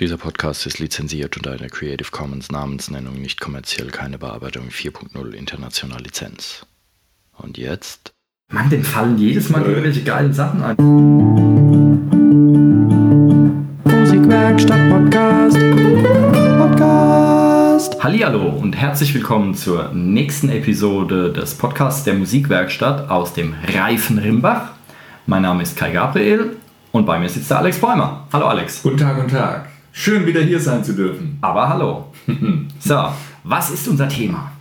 Dieser Podcast ist lizenziert unter einer Creative Commons Namensnennung nicht kommerziell keine Bearbeitung 4.0 international Lizenz. Und jetzt? Mann, dem fallen jedes Mal irgendwelche geilen Sachen ein. Musikwerkstatt Podcast. Podcast. Hallihallo und herzlich willkommen zur nächsten Episode des Podcasts der Musikwerkstatt aus dem reifen Rimbach. Mein Name ist Kai Gabriel und bei mir sitzt der Alex Bäumer. Hallo Alex. Guten Tag, guten Tag. Schön wieder hier sein zu dürfen. Aber hallo. so, was ist unser Thema?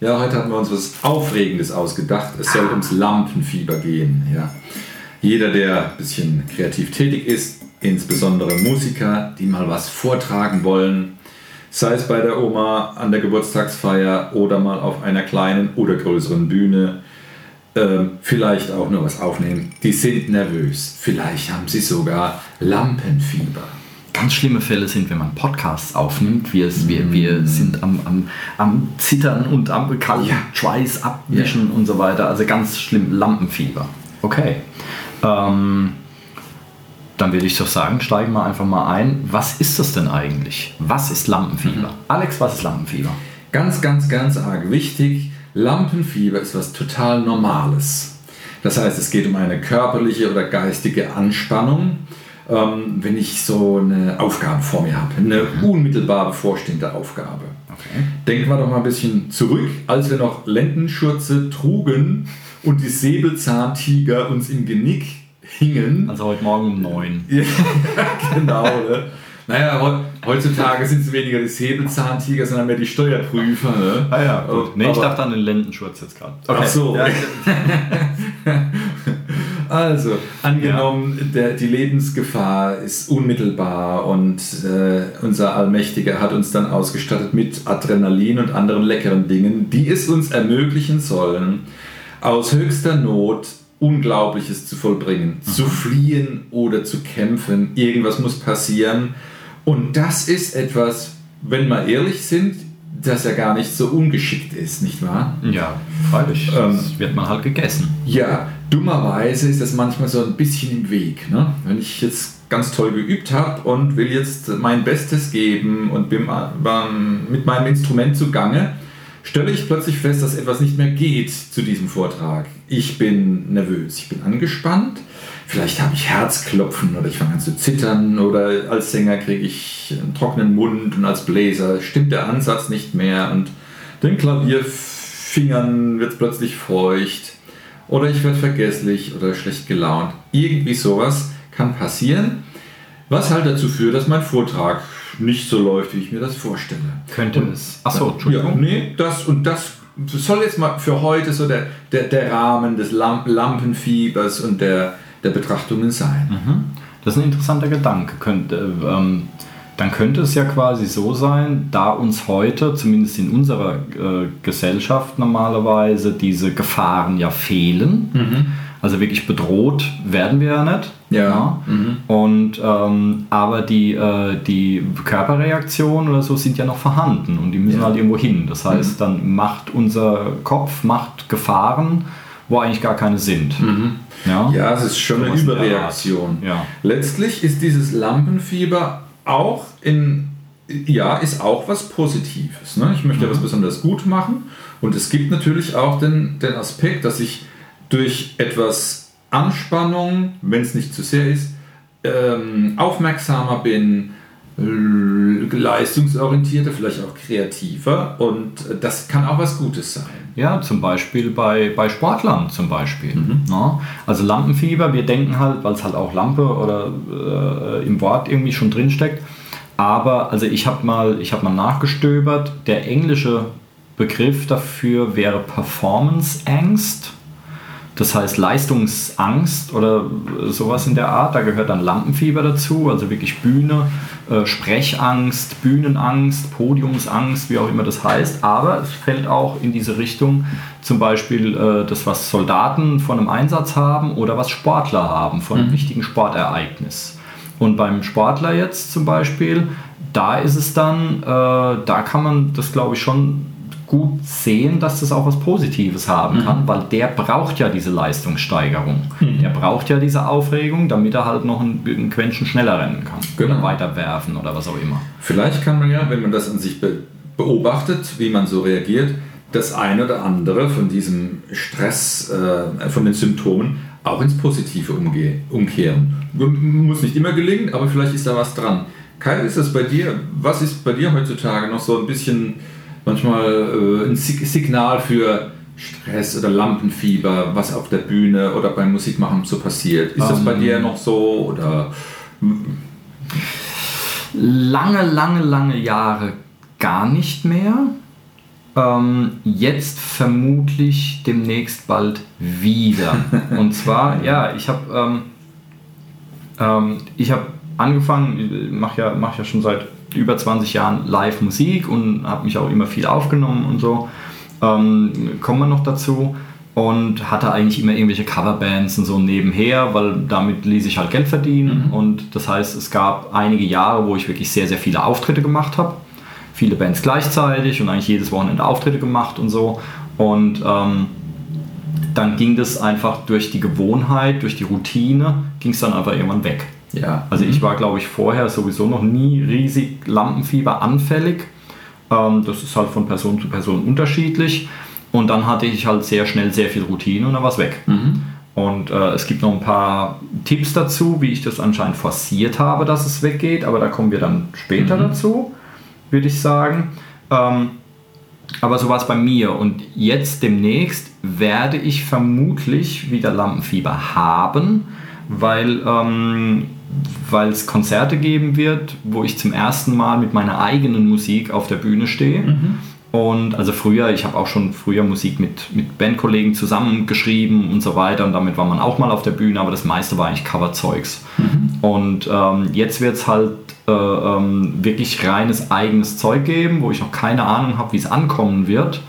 Ja, heute haben wir uns was Aufregendes ausgedacht. Es soll ums Lampenfieber gehen. Ja. Jeder, der ein bisschen kreativ tätig ist, insbesondere Musiker, die mal was vortragen wollen, sei es bei der Oma an der Geburtstagsfeier oder mal auf einer kleinen oder größeren Bühne, ähm, vielleicht auch nur was aufnehmen, die sind nervös. Vielleicht haben sie sogar Lampenfieber. Ganz schlimme Fälle sind, wenn man Podcasts aufnimmt. Wir, wir, wir sind am, am, am Zittern und am kalten Ja. Schweiß abwischen und so weiter. Also ganz schlimm Lampenfieber. Okay. Ähm, dann würde ich doch sagen, steigen wir einfach mal ein. Was ist das denn eigentlich? Was ist Lampenfieber? Alex, was ist Lampenfieber? Ganz, ganz, ganz arg wichtig. Lampenfieber ist was total Normales. Das heißt, es geht um eine körperliche oder geistige Anspannung. Ähm, wenn ich so eine Aufgabe vor mir habe, eine unmittelbar bevorstehende Aufgabe. Okay. Denken wir doch mal ein bisschen zurück, als wir noch Lendenschürze trugen und die Säbelzahntiger uns im Genick hingen. Also heute Morgen um 9. Ja, genau. Ne? Naja, heu- heutzutage sind es weniger die Säbelzahntiger, sondern mehr die Steuerprüfer. Ne? Ah ja, gut. Nee, ich dachte an den Lendenschurz jetzt gerade. Ach so. Ja, Also, angenommen, der, die Lebensgefahr ist unmittelbar und äh, unser Allmächtiger hat uns dann ausgestattet mit Adrenalin und anderen leckeren Dingen, die es uns ermöglichen sollen, aus höchster Not Unglaubliches zu vollbringen, zu fliehen oder zu kämpfen. Irgendwas muss passieren. Und das ist etwas, wenn wir ehrlich sind, das ja gar nicht so ungeschickt ist, nicht wahr? ja freilich. Ähm, das wird man halt gegessen. Ja, dummerweise ist das manchmal so ein bisschen im Weg. Ne? Wenn ich jetzt ganz toll geübt habe und will jetzt mein Bestes geben und bin mit meinem Instrument zugange, stelle ich plötzlich fest, dass etwas nicht mehr geht zu diesem Vortrag. Ich bin nervös, ich bin angespannt, vielleicht habe ich Herzklopfen oder ich fange an zu zittern oder als Sänger kriege ich einen trockenen Mund und als Bläser stimmt der Ansatz nicht mehr und den Klavierfingern wird es plötzlich feucht oder ich werde vergesslich oder schlecht gelaunt. Irgendwie sowas kann passieren, was halt dazu führt, dass mein Vortrag nicht so läuft, wie ich mir das vorstelle. Könnte es. Achso, Ja, Entschuldigung. nee, das und das soll jetzt mal für heute so der, der, der Rahmen des Lamp Lampenfiebers und der, der Betrachtungen sein. Das ist ein interessanter Gedanke. Könnte, ähm, dann könnte es ja quasi so sein, da uns heute, zumindest in unserer äh, Gesellschaft normalerweise, diese Gefahren ja fehlen. Also wirklich bedroht werden wir ja nicht. Ja. Mhm. Und, ähm, aber die, äh, die Körperreaktionen oder so sind ja noch vorhanden und die müssen Ja. halt irgendwo hin. Das heißt, dann macht unser Kopf macht Gefahren, wo eigentlich gar keine sind. Ja? Ja, es ist schon eine Überreaktion. Ja. Letztlich ist dieses Lampenfieber auch in ja, ist auch was Positives. Ne? Ich möchte ja was besonders gut machen und es gibt natürlich auch den, den Aspekt, dass ich durch etwas Anspannung, wenn es nicht zu sehr ist, ähm, aufmerksamer bin, leistungsorientierter, vielleicht auch kreativer und äh, das kann auch was Gutes sein. Ja, zum Beispiel bei, bei Sportlern zum Beispiel. Ja, also Lampenfieber, wir denken halt, weil es halt auch Lampe oder äh, im Wort irgendwie schon drin steckt. Aber also ich habe mal, ich habe mal nachgestöbert, der englische Begriff dafür wäre Performance Angst. Das heißt Leistungsangst oder sowas in der Art. Da gehört dann Lampenfieber dazu, also wirklich Bühne, äh, Sprechangst, Bühnenangst, Podiumsangst, wie auch immer das heißt. Aber es fällt auch in diese Richtung, zum Beispiel äh, das, was Soldaten von einem Einsatz haben oder was Sportler haben von einem wichtigen Sportereignis. Und beim Sportler jetzt zum Beispiel, da ist es dann, äh, da kann man das glaube ich schon gut sehen, dass das auch was Positives haben kann, weil der braucht ja diese Leistungssteigerung. Der braucht ja diese Aufregung, damit er halt noch ein, ein Quäntchen schneller rennen kann. Genau. Oder weiter werfen oder was auch immer. Vielleicht kann man ja, wenn man das an sich be beobachtet, wie man so reagiert, das eine oder andere von diesem Stress, äh, von den Symptomen auch ins Positive umkehren. Muss nicht immer gelingen, aber vielleicht ist da was dran. Kai, ist das bei dir, was ist bei dir heutzutage noch so ein bisschen manchmal äh, ein Sig Signal für Stress oder Lampenfieber, was auf der Bühne oder beim Musikmachen so passiert? Ist das bei Ähm. dir noch so oder lange, lange, lange Jahre gar nicht mehr. Ähm, jetzt vermutlich demnächst bald wieder. Und zwar, ja, ich habe ähm, ähm, ich habe angefangen, mache ja, mach ja schon seit über 20 Jahren Live-Musik und habe mich auch immer viel aufgenommen und so. Ähm, kommen wir noch dazu und hatte eigentlich immer irgendwelche Coverbands und so nebenher, weil damit ließ ich halt Geld verdienen und das heißt, es gab einige Jahre, wo ich wirklich sehr, sehr viele Auftritte gemacht habe. Viele Bands gleichzeitig und eigentlich jedes Wochenende Auftritte gemacht und so. Und ähm, dann ging das einfach durch die Gewohnheit, durch die Routine, ging es dann einfach irgendwann weg. Ja? Also ich war, glaube ich, vorher sowieso noch nie riesig Lampenfieber anfällig. Ähm, das ist halt von Person zu Person unterschiedlich. Und dann hatte ich halt sehr schnell sehr viel Routine und dann war es weg. Und äh, es gibt noch ein paar Tipps dazu, wie ich das anscheinend forciert habe, dass es weggeht, aber da kommen wir dann später dazu, würde ich sagen. Ähm, aber so war es bei mir. Und jetzt demnächst werde ich vermutlich wieder Lampenfieber haben, weil ähm, weil es Konzerte geben wird, wo ich zum ersten Mal mit meiner eigenen Musik auf der Bühne stehe. Und also früher, ich habe auch schon früher Musik mit, mit Bandkollegen zusammengeschrieben und so weiter und damit war man auch mal auf der Bühne, aber das meiste war eigentlich Coverzeugs. Und ähm, jetzt wird es halt äh, ähm, wirklich reines eigenes Zeug geben, wo ich noch keine Ahnung habe, wie es ankommen wird.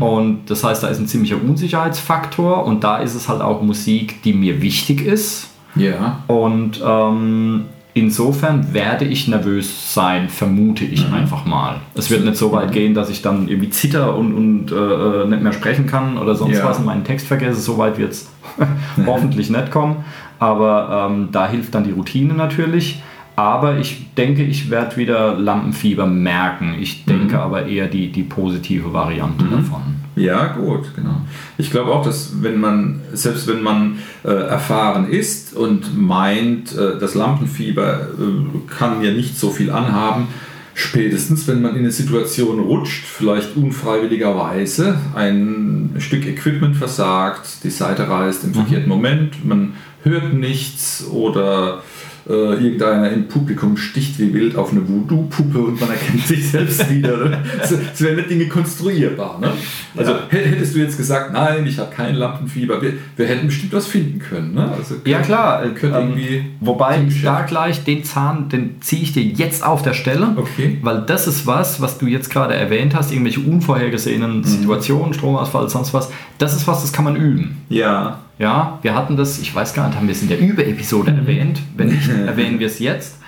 Und das heißt, da ist ein ziemlicher Unsicherheitsfaktor und da ist es halt auch Musik, die mir wichtig ist. Ja. Und ähm, insofern werde ich nervös sein, vermute ich einfach mal. Es wird nicht so weit gehen, dass ich dann irgendwie zitter und, und äh, nicht mehr sprechen kann oder sonst Ja. was und meinen Text vergesse. So weit wird es hoffentlich nicht kommen. Aber ähm, da hilft dann die Routine natürlich. Aber ich denke, ich werde wieder Lampenfieber merken. Ich denke aber eher die, die positive Variante davon. Ja, gut, genau. Ich glaube auch, dass wenn man, selbst wenn man äh, erfahren ist und meint, äh, das Lampenfieber äh, kann ja nicht so viel anhaben, spätestens wenn man in eine Situation rutscht, vielleicht unfreiwilligerweise, ein Stück Equipment versagt, die Seite reißt im verkehrten Moment, man hört nichts oder äh, irgendeiner im Publikum sticht wie wild auf eine Voodoo-Puppe und man erkennt sich selbst wieder. Ne? So, so werden Dinge konstruierbar. Ne? Also Ja. hä- hättest du jetzt gesagt, nein, ich habe kein Lampenfieber, wir, wir hätten bestimmt was finden können. Ne? Also, Ja klar, wir können ähm, irgendwie wobei da gleich den Zahn, den ziehe ich dir jetzt auf der Stelle, Okay. weil das ist was, was du jetzt gerade erwähnt hast, irgendwelche unvorhergesehenen Mhm. Situationen, Stromausfall, sonst was, das ist was, das kann man üben. Ja, Ja, wir hatten das, ich weiß gar nicht, haben wir es in der Übe-Episode Mhm. erwähnt? Wenn nicht, erwähnen wir es jetzt.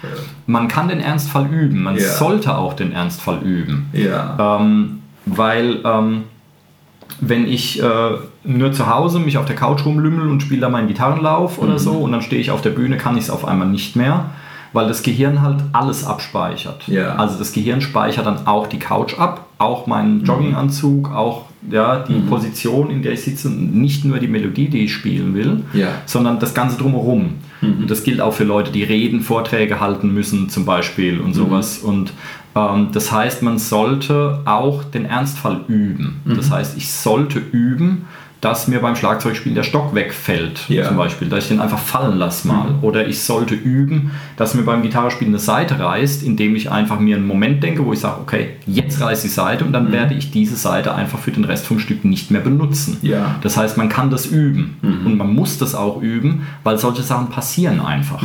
Man kann den Ernstfall üben, man Ja. sollte auch den Ernstfall üben. ja, Ähm, weil ähm, wenn ich äh, nur zu Hause mich auf der Couch rumlümmel und spiele da meinen Gitarrenlauf oder so und dann stehe ich auf der Bühne, kann ich es auf einmal nicht mehr, weil das Gehirn halt alles abspeichert. Ja. Also das Gehirn speichert dann auch die Couch ab, auch meinen Jogginganzug, auch ja, die Position, in der ich sitze, nicht nur die Melodie, die ich spielen will, Ja. sondern das Ganze drumherum. Und das gilt auch für Leute, die reden, Vorträge halten müssen zum Beispiel und sowas. Und ähm, das heißt, man sollte auch den Ernstfall üben. Das heißt, ich sollte üben, dass mir beim Schlagzeugspielen der Stock wegfällt, Ja. zum Beispiel, dass ich den einfach fallen lasse mal. Oder ich sollte üben, dass mir beim Gitarrespielen eine Seite reißt, indem ich einfach mir einen Moment denke, wo ich sage, okay, jetzt reißt die Seite und dann werde ich diese Seite einfach für den Rest vom Stück nicht mehr benutzen. Ja. Das heißt, man kann das üben und man muss das auch üben, weil solche Sachen passieren einfach.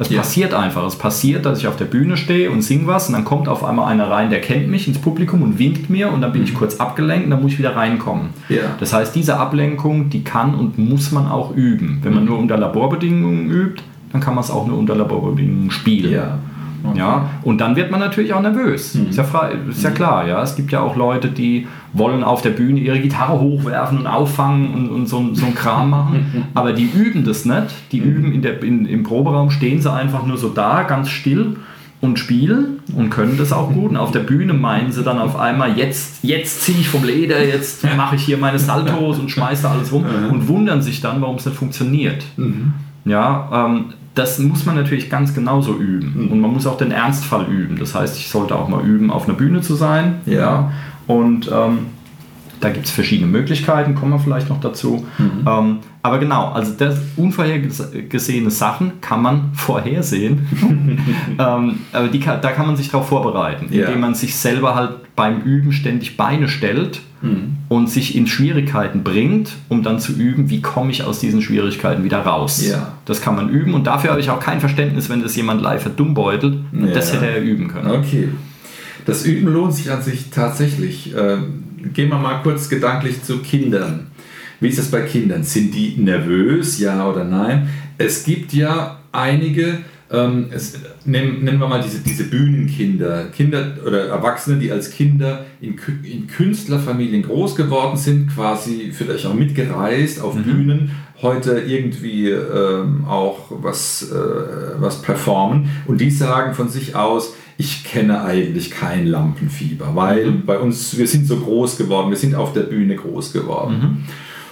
Es Ja. passiert einfach. Es passiert, dass ich auf der Bühne stehe und sing was und dann kommt auf einmal einer rein, der kennt mich ins Publikum und winkt mir und dann bin ich kurz abgelenkt und dann muss ich wieder reinkommen. Ja. Das heißt, diese Ablenkung, die kann und muss man auch üben. Wenn man nur unter Laborbedingungen übt, dann kann man es auch nur unter Laborbedingungen spielen. ja. Okay. Ja, und dann wird man natürlich auch nervös. Ist, ja ist ja klar, ja. Es gibt ja auch Leute, die wollen auf der Bühne ihre Gitarre hochwerfen und auffangen und, und so, so einen Kram machen. Aber die üben das nicht. Die üben in der, in, im Proberaum, stehen sie einfach nur so da, ganz still und spielen und können das auch gut. Und auf der Bühne meinen sie dann auf einmal, jetzt, jetzt ziehe ich vom Leder, jetzt mache ich hier meine Saltos und schmeiße alles rum und wundern sich dann, warum es nicht funktioniert. Ja, ähm, das muss man natürlich ganz genauso üben. Und man muss auch den Ernstfall üben. Das heißt, ich sollte auch mal üben, auf einer Bühne zu sein. Ja. Und ähm, da gibt es verschiedene Möglichkeiten, kommen wir vielleicht noch dazu. Ähm, aber genau, also das unvorhergesehene Sachen kann man vorhersehen. ähm, aber die da kann man sich darauf vorbereiten, Ja. indem man sich selber halt beim Üben ständig Beine stellt und sich in Schwierigkeiten bringt, um dann zu üben, wie komme ich aus diesen Schwierigkeiten wieder raus. Ja. Das kann man üben und dafür habe ich auch kein Verständnis, wenn das jemand live verdummbeutelt. Ja. Das hätte er üben können. Okay. Das Üben lohnt sich an sich tatsächlich. Ähm, gehen wir mal kurz gedanklich zu Kindern. Wie ist das bei Kindern? Sind die nervös, ja oder nein? Es gibt ja einige, ähm, es, nennen, nennen wir mal diese, diese Bühnenkinder, Kinder oder Erwachsene, die als Kinder in, in Künstlerfamilien groß geworden sind, quasi vielleicht auch mitgereist auf Bühnen, heute irgendwie ähm, auch was, äh, was performen und die sagen von sich aus, ich kenne eigentlich kein Lampenfieber, weil bei uns, wir sind so groß geworden, wir sind auf der Bühne groß geworden.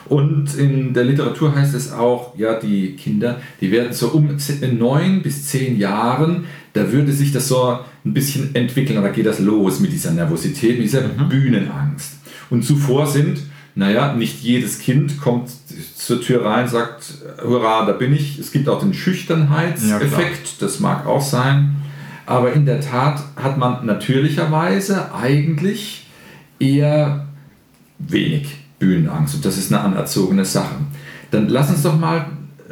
Und in der Literatur heißt es auch, ja, die Kinder, die werden so um neun bis zehn Jahren, da würde sich das so ein bisschen entwickeln, da geht das los mit dieser Nervosität, mit dieser Bühnenangst. Und zuvor sind, naja, nicht jedes Kind kommt zur Tür rein, sagt, hurra, da bin ich. Es gibt auch den Ja, Schüchternheitseffekt, das mag auch sein. Aber in der Tat hat man natürlicherweise eigentlich eher wenig Bühnenangst und das ist eine anerzogene Sache. Dann lass uns doch mal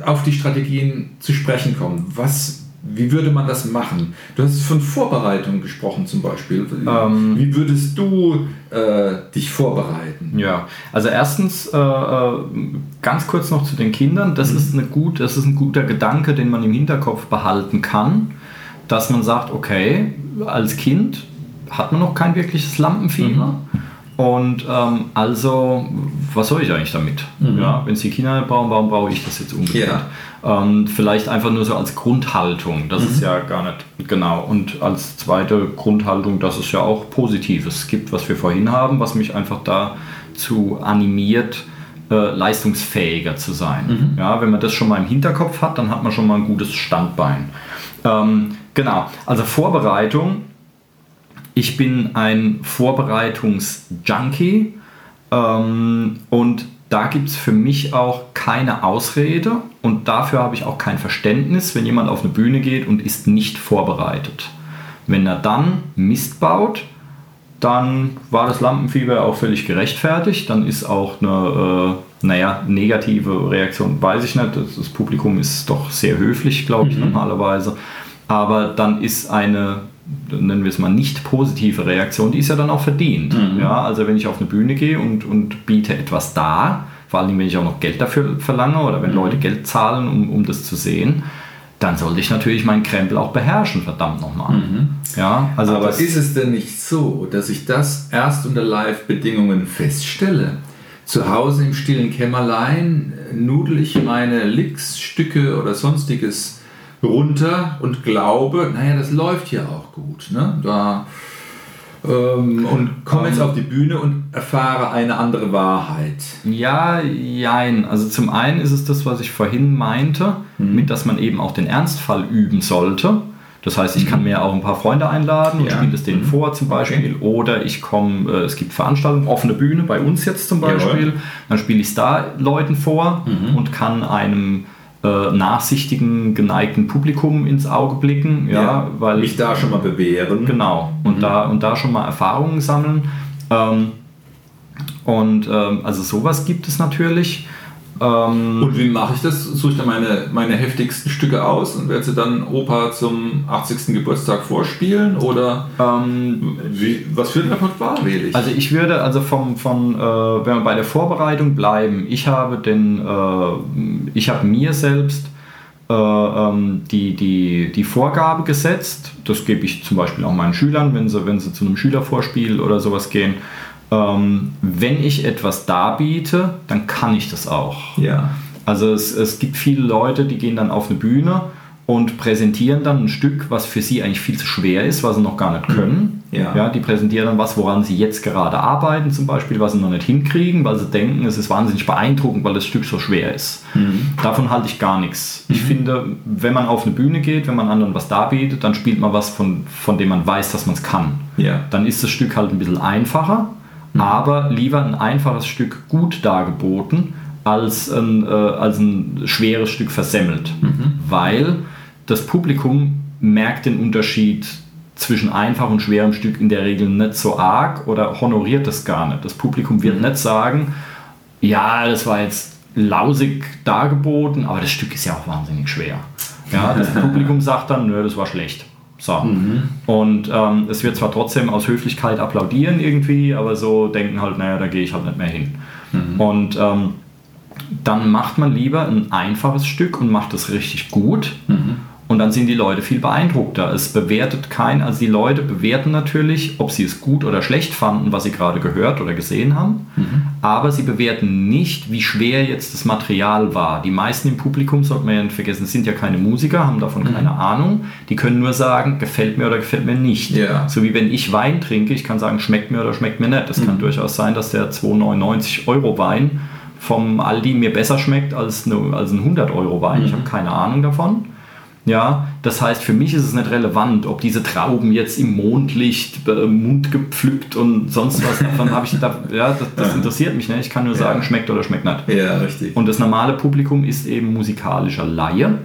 auf die Strategien zu sprechen kommen. Was, wie würde man das machen? Du hast von Vorbereitung gesprochen zum Beispiel. Ähm. wie würdest du äh, dich vorbereiten? Ja, also erstens äh, äh, ganz kurz noch zu den Kindern. Das, ist eine gut, das ist ein guter Gedanke, den man im Hinterkopf behalten kann, dass man sagt, okay, als Kind hat man noch kein wirkliches Lampenfieber. Und ähm, also, was soll ich eigentlich damit? Ja, Wenn es die Kinder nicht brauchen, warum brauche ich das jetzt unbedingt? Ähm, vielleicht einfach nur so als Grundhaltung. Das ist ja gar nicht genau. Und als zweite Grundhaltung, dass es ja auch Positives gibt, was wir vorhin haben, was mich einfach dazu animiert, äh, leistungsfähiger zu sein. Ja, wenn man das schon mal im Hinterkopf hat, dann hat man schon mal ein gutes Standbein. Ähm, genau, also Vorbereitung. Ich bin ein Vorbereitungsjunkie ähm, und da gibt es für mich auch keine Ausrede und dafür habe ich auch kein Verständnis, wenn jemand auf eine Bühne geht und ist nicht vorbereitet. Wenn er dann Mist baut, dann war das Lampenfieber auch völlig gerechtfertigt. Dann ist auch eine, äh, naja, negative Reaktion, weiß ich nicht. Das, das Publikum ist doch sehr höflich, glaube ich, normalerweise. Aber dann ist eine, nennen wir es mal, nicht positive Reaktion, die ist ja dann auch verdient. Ja, also wenn ich auf eine Bühne gehe und, und biete etwas dar, vor allem wenn ich auch noch Geld dafür verlange oder wenn Leute Geld zahlen, um, um das zu sehen, dann sollte ich natürlich meinen Krempel auch beherrschen, verdammt nochmal. Ja, also Aber ist es denn nicht so, dass ich das erst unter Live-Bedingungen feststelle? Zu Hause im stillen Kämmerlein äh, nudel ich meine Licks, Stücke oder sonstiges runter und glaube, naja, das läuft ja auch gut. Ne? Da, ähm, und komme jetzt auf die Bühne und erfahre eine andere Wahrheit. Ja, jein. Also zum einen ist es das, was ich vorhin meinte, Mhm. mit dass man eben auch den Ernstfall üben sollte. Das heißt, ich kann mir auch ein paar Freunde einladen und Mhm. Ja. spiele es denen Mhm. vor zum Beispiel. Oder ich komme, äh, es gibt Veranstaltungen, offene Bühne bei uns jetzt zum Jawohl. Mhm. Beispiel. Dann spiele ich es da Leuten vor und kann einem äh, nachsichtigen, geneigten Publikum ins Auge blicken. Ja, weil mich da schon mal bewähren. Genau. Und, da, und da schon mal Erfahrungen sammeln. Ähm, und ähm, also sowas gibt es natürlich. Ähm, Und wie mache ich das? Suche ich dann meine, meine heftigsten Stücke aus und werde sie dann Opa zum 80. Geburtstag vorspielen? Oder ähm, wie, was für ein Repertoire wähle ich? also ich würde also vom, von, äh, wenn wir bei der Vorbereitung bleiben, ich habe den, äh, ich habe mir selbst äh, ähm, die, die, die Vorgabe gesetzt. Das gebe ich zum Beispiel auch meinen Schülern, wenn sie, wenn sie zu einem Schülervorspiel oder sowas gehen. Ähm, wenn ich etwas darbiete, dann kann ich das auch. Ja. Also es, es gibt viele Leute, die gehen dann auf eine Bühne und präsentieren dann ein Stück, was für sie eigentlich viel zu schwer ist, was sie noch gar nicht können. Ja. die präsentieren dann was, woran sie jetzt gerade arbeiten, zum Beispiel, was sie noch nicht hinkriegen, weil sie denken, es ist wahnsinnig beeindruckend, weil das Stück so schwer ist. Davon halte ich gar nichts. Ich finde, wenn man auf eine Bühne geht, wenn man anderen was darbietet, dann spielt man was, von, von dem man weiß, dass man es kann. Ja. Dann ist das Stück halt ein bisschen einfacher, aber lieber ein einfaches Stück gut dargeboten, als ein, äh, als ein schweres Stück versemmelt. Weil das Publikum merkt den Unterschied zwischen einfach und schwerem Stück in der Regel nicht so arg oder honoriert das gar nicht. Das Publikum wird nicht sagen, ja, das war jetzt lausig dargeboten, aber das Stück ist ja auch wahnsinnig schwer. Ja, das Publikum sagt dann, nö, das war schlecht. So. Und ähm, es wird zwar trotzdem aus Höflichkeit applaudieren irgendwie, aber so denken halt, naja, da gehe ich halt nicht mehr hin. Und ähm, dann macht man lieber ein einfaches Stück und macht es richtig gut. Und dann sind die Leute viel beeindruckter. Es bewertet kein, also die Leute bewerten natürlich, ob sie es gut oder schlecht fanden, was sie gerade gehört oder gesehen haben. Aber sie bewerten nicht, wie schwer jetzt das Material war. Die meisten im Publikum, sollte man ja nicht vergessen, sind ja keine Musiker, haben davon keine Ahnung. Die können nur sagen, gefällt mir oder gefällt mir nicht. Ja. So wie wenn ich Wein trinke, ich kann sagen, schmeckt mir oder schmeckt mir nicht. Das kann durchaus sein, dass der 2,99 Euro Wein vom Aldi mir besser schmeckt als, eine, als ein 100 Euro Wein. Ich habe keine Ahnung davon. Ja, das heißt, für mich ist es nicht relevant, ob diese Trauben jetzt im Mondlicht äh, Mund gepflückt und sonst was davon habe ich da, ja, das, das interessiert mich nicht. Ich kann nur sagen, schmeckt oder schmeckt nicht. Ja, richtig. Und das normale Publikum ist eben musikalischer Laie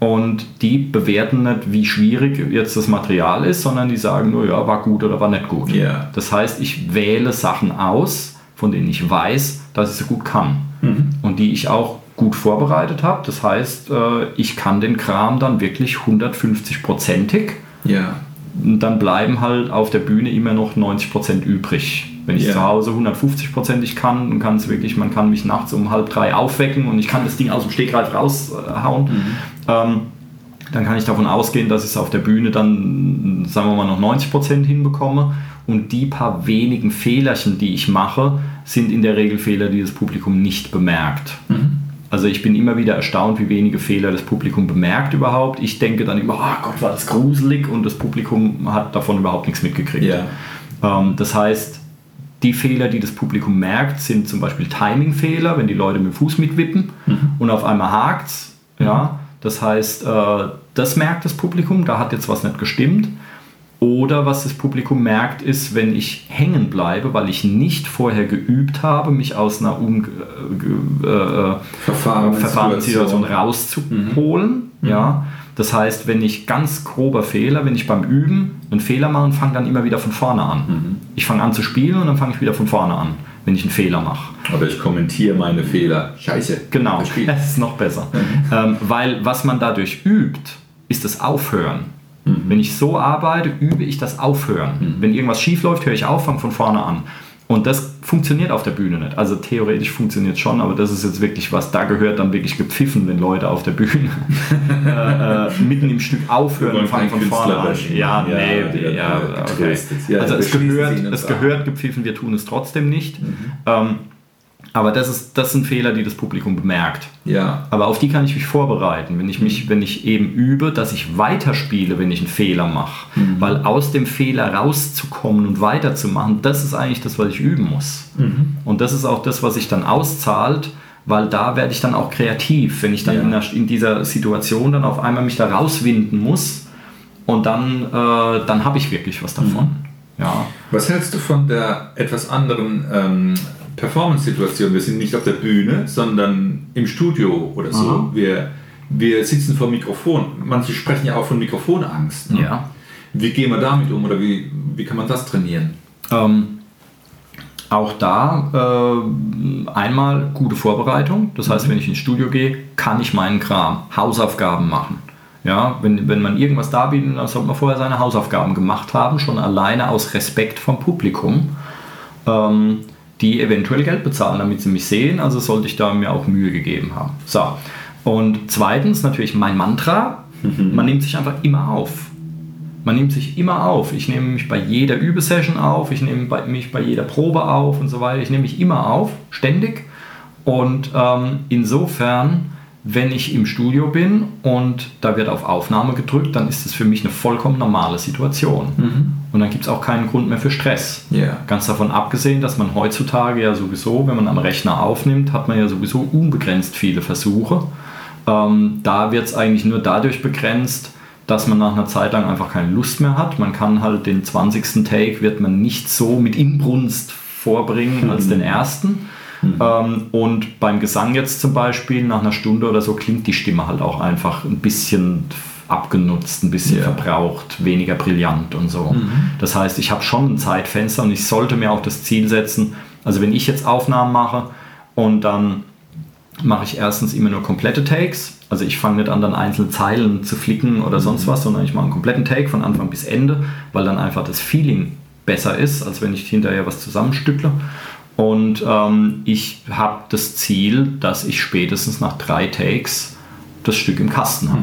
und die bewerten nicht, wie schwierig jetzt das Material ist, sondern die sagen nur, ja, war gut oder war nicht gut. Ja. Das heißt, ich wähle Sachen aus, von denen ich weiß, dass ich sie gut kann und die ich auch gut vorbereitet habe. Das heißt, äh, ich kann den Kram dann wirklich 150-prozentig ja. und dann bleiben halt auf der Bühne immer noch 90% übrig. Wenn ich Ja. zu Hause 150%ig kann, dann kann es wirklich, man kann mich nachts um halb drei aufwecken und ich kann das Ding aus dem Stegreif raushauen, ähm, dann kann ich davon ausgehen, dass ich es auf der Bühne dann, sagen wir mal, noch 90% hinbekomme. Und die paar wenigen Fehlerchen, die ich mache, sind in der Regel Fehler, die das Publikum nicht bemerkt. Also ich bin immer wieder erstaunt, wie wenige Fehler das Publikum bemerkt überhaupt. Ich denke dann immer, oh Gott, war das gruselig und das Publikum hat davon überhaupt nichts mitgekriegt. Ja. Ähm, das heißt, die Fehler, die das Publikum merkt, sind zum Beispiel Timing-Fehler, wenn die Leute mit dem Fuß mitwippen und auf einmal hakt Ja? Das heißt, äh, das merkt das Publikum, da hat jetzt was nicht gestimmt. Oder was das Publikum merkt, ist, wenn ich hängen bleibe, weil ich nicht vorher geübt habe, mich aus einer um, äh, äh, Verfahrenssituation rauszuholen. Ja? Das heißt, wenn ich ganz grober Fehler, wenn ich beim Üben einen Fehler mache und fange dann immer wieder von vorne an. Ich fange an zu spielen und dann fange ich wieder von vorne an, wenn ich einen Fehler mache. Oder ich kommentiere meine Fehler. Scheiße. Genau, das ist noch besser. Ähm, weil was man dadurch übt, ist das Aufhören. Wenn ich so arbeite, übe ich das Aufhören. Wenn irgendwas schief läuft, höre ich auf, fange von vorne an. Und das funktioniert auf der Bühne nicht. Also theoretisch funktioniert es schon, aber das ist jetzt wirklich was, da gehört dann wirklich gepfiffen, wenn Leute auf der Bühne äh, äh, mitten im Stück aufhören und fangen von vorne an. Ja, bashen. nee, Ja, ja, ja, okay. Ja, also es gehört, es gehört gepfiffen, wir tun es trotzdem nicht. Ähm, aber das, ist, das sind Fehler, die das Publikum bemerkt. Ja. Aber auf die kann ich mich vorbereiten, wenn ich mich, wenn ich eben übe, dass ich weiterspiele, wenn ich einen Fehler mache. Weil aus dem Fehler rauszukommen und weiterzumachen, das ist eigentlich das, was ich üben muss. Und das ist auch das, was sich dann auszahlt, weil da werde ich dann auch kreativ, wenn ich dann Ja. in, der, in dieser Situation dann auf einmal mich da rauswinden muss und dann, äh, dann habe ich wirklich was davon. Ja. Was hältst du von der etwas anderen ähm, Performance-Situation? Wir sind nicht auf der Bühne, sondern im Studio oder so. Aha. Wir, wir sitzen vor Mikrofon. Manche sprechen ja auch von Mikrofonangst. Ne? Ja. Wie gehen wir damit um oder wie, wie kann man das trainieren? Ähm, auch da äh, einmal gute Vorbereitung. Das heißt, wenn ich ins Studio gehe, kann ich meinen Kram, Hausaufgaben machen. Ja, wenn, wenn man irgendwas darbietet, dann sollte man vorher seine Hausaufgaben gemacht haben, schon alleine aus Respekt vom Publikum, ähm, die eventuell Geld bezahlen, damit sie mich sehen. Also sollte ich da mir auch Mühe gegeben haben. So, Und zweitens natürlich mein Mantra, man nimmt sich einfach immer auf. Man nimmt sich immer auf. Ich nehme mich bei jeder Übesession auf, ich nehme mich bei jeder Probe auf und so weiter. Ich nehme mich immer auf, ständig. Und ähm, insofern, wenn ich im Studio bin und da wird auf Aufnahme gedrückt, dann ist es für mich eine vollkommen normale Situation. Und dann gibt es auch keinen Grund mehr für Stress. Ja. Ganz davon abgesehen, dass man heutzutage ja sowieso, wenn man am Rechner aufnimmt, hat man ja sowieso unbegrenzt viele Versuche. Ähm, da wird es eigentlich nur dadurch begrenzt, dass man nach einer Zeit lang einfach keine Lust mehr hat. Man kann halt den 20. Take wird man nicht so mit Inbrunst vorbringen als den ersten. Ähm, und beim Gesang jetzt zum Beispiel, nach einer Stunde oder so, klingt die Stimme halt auch einfach ein bisschen abgenutzt, ein bisschen Ja. verbraucht, weniger brillant und so. Das heißt, ich habe schon ein Zeitfenster und ich sollte mir auch das Ziel setzen, also wenn ich jetzt Aufnahmen mache und dann mache ich erstens immer nur komplette Takes. Also ich fange nicht an, dann einzelne Zeilen zu flicken oder sonst was, sondern ich mache einen kompletten Take von Anfang bis Ende, weil dann einfach das Feeling besser ist, als wenn ich hinterher was zusammenstückle. Und ähm, ich habe das Ziel, dass ich spätestens nach drei Takes das Stück im Kasten habe.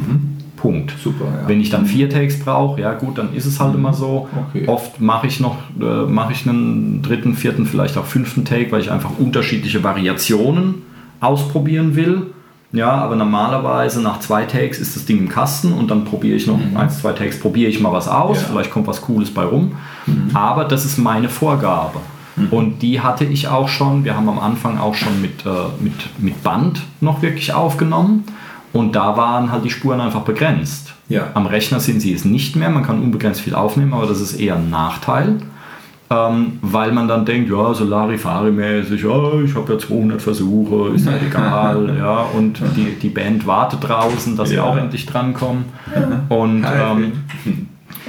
Punkt. Super, ja. Wenn ich dann vier Takes brauche, ja gut, dann ist es halt immer so. Okay. Oft mache ich noch, äh, mache ich einen dritten, vierten, vielleicht auch fünften Take, weil ich einfach unterschiedliche Variationen ausprobieren will. Ja, aber normalerweise nach zwei Takes ist das Ding im Kasten und dann probiere ich noch eins, zwei Takes, probiere ich mal was aus, Ja. vielleicht kommt was Cooles bei rum. Aber das ist meine Vorgabe. Und die hatte ich auch schon, wir haben am Anfang auch schon mit, äh, mit, mit Band noch wirklich aufgenommen. Und da waren halt die Spuren einfach begrenzt. Ja. Am Rechner sind sie es nicht mehr, man kann unbegrenzt viel aufnehmen, aber das ist eher ein Nachteil. Ähm, weil man dann denkt, ja, so Larifari-mäßig, ja, ich habe ja 200 Versuche, ist halt egal, ja, und die, die Band wartet draußen, dass sie Ja. auch endlich drankommen. Und ähm,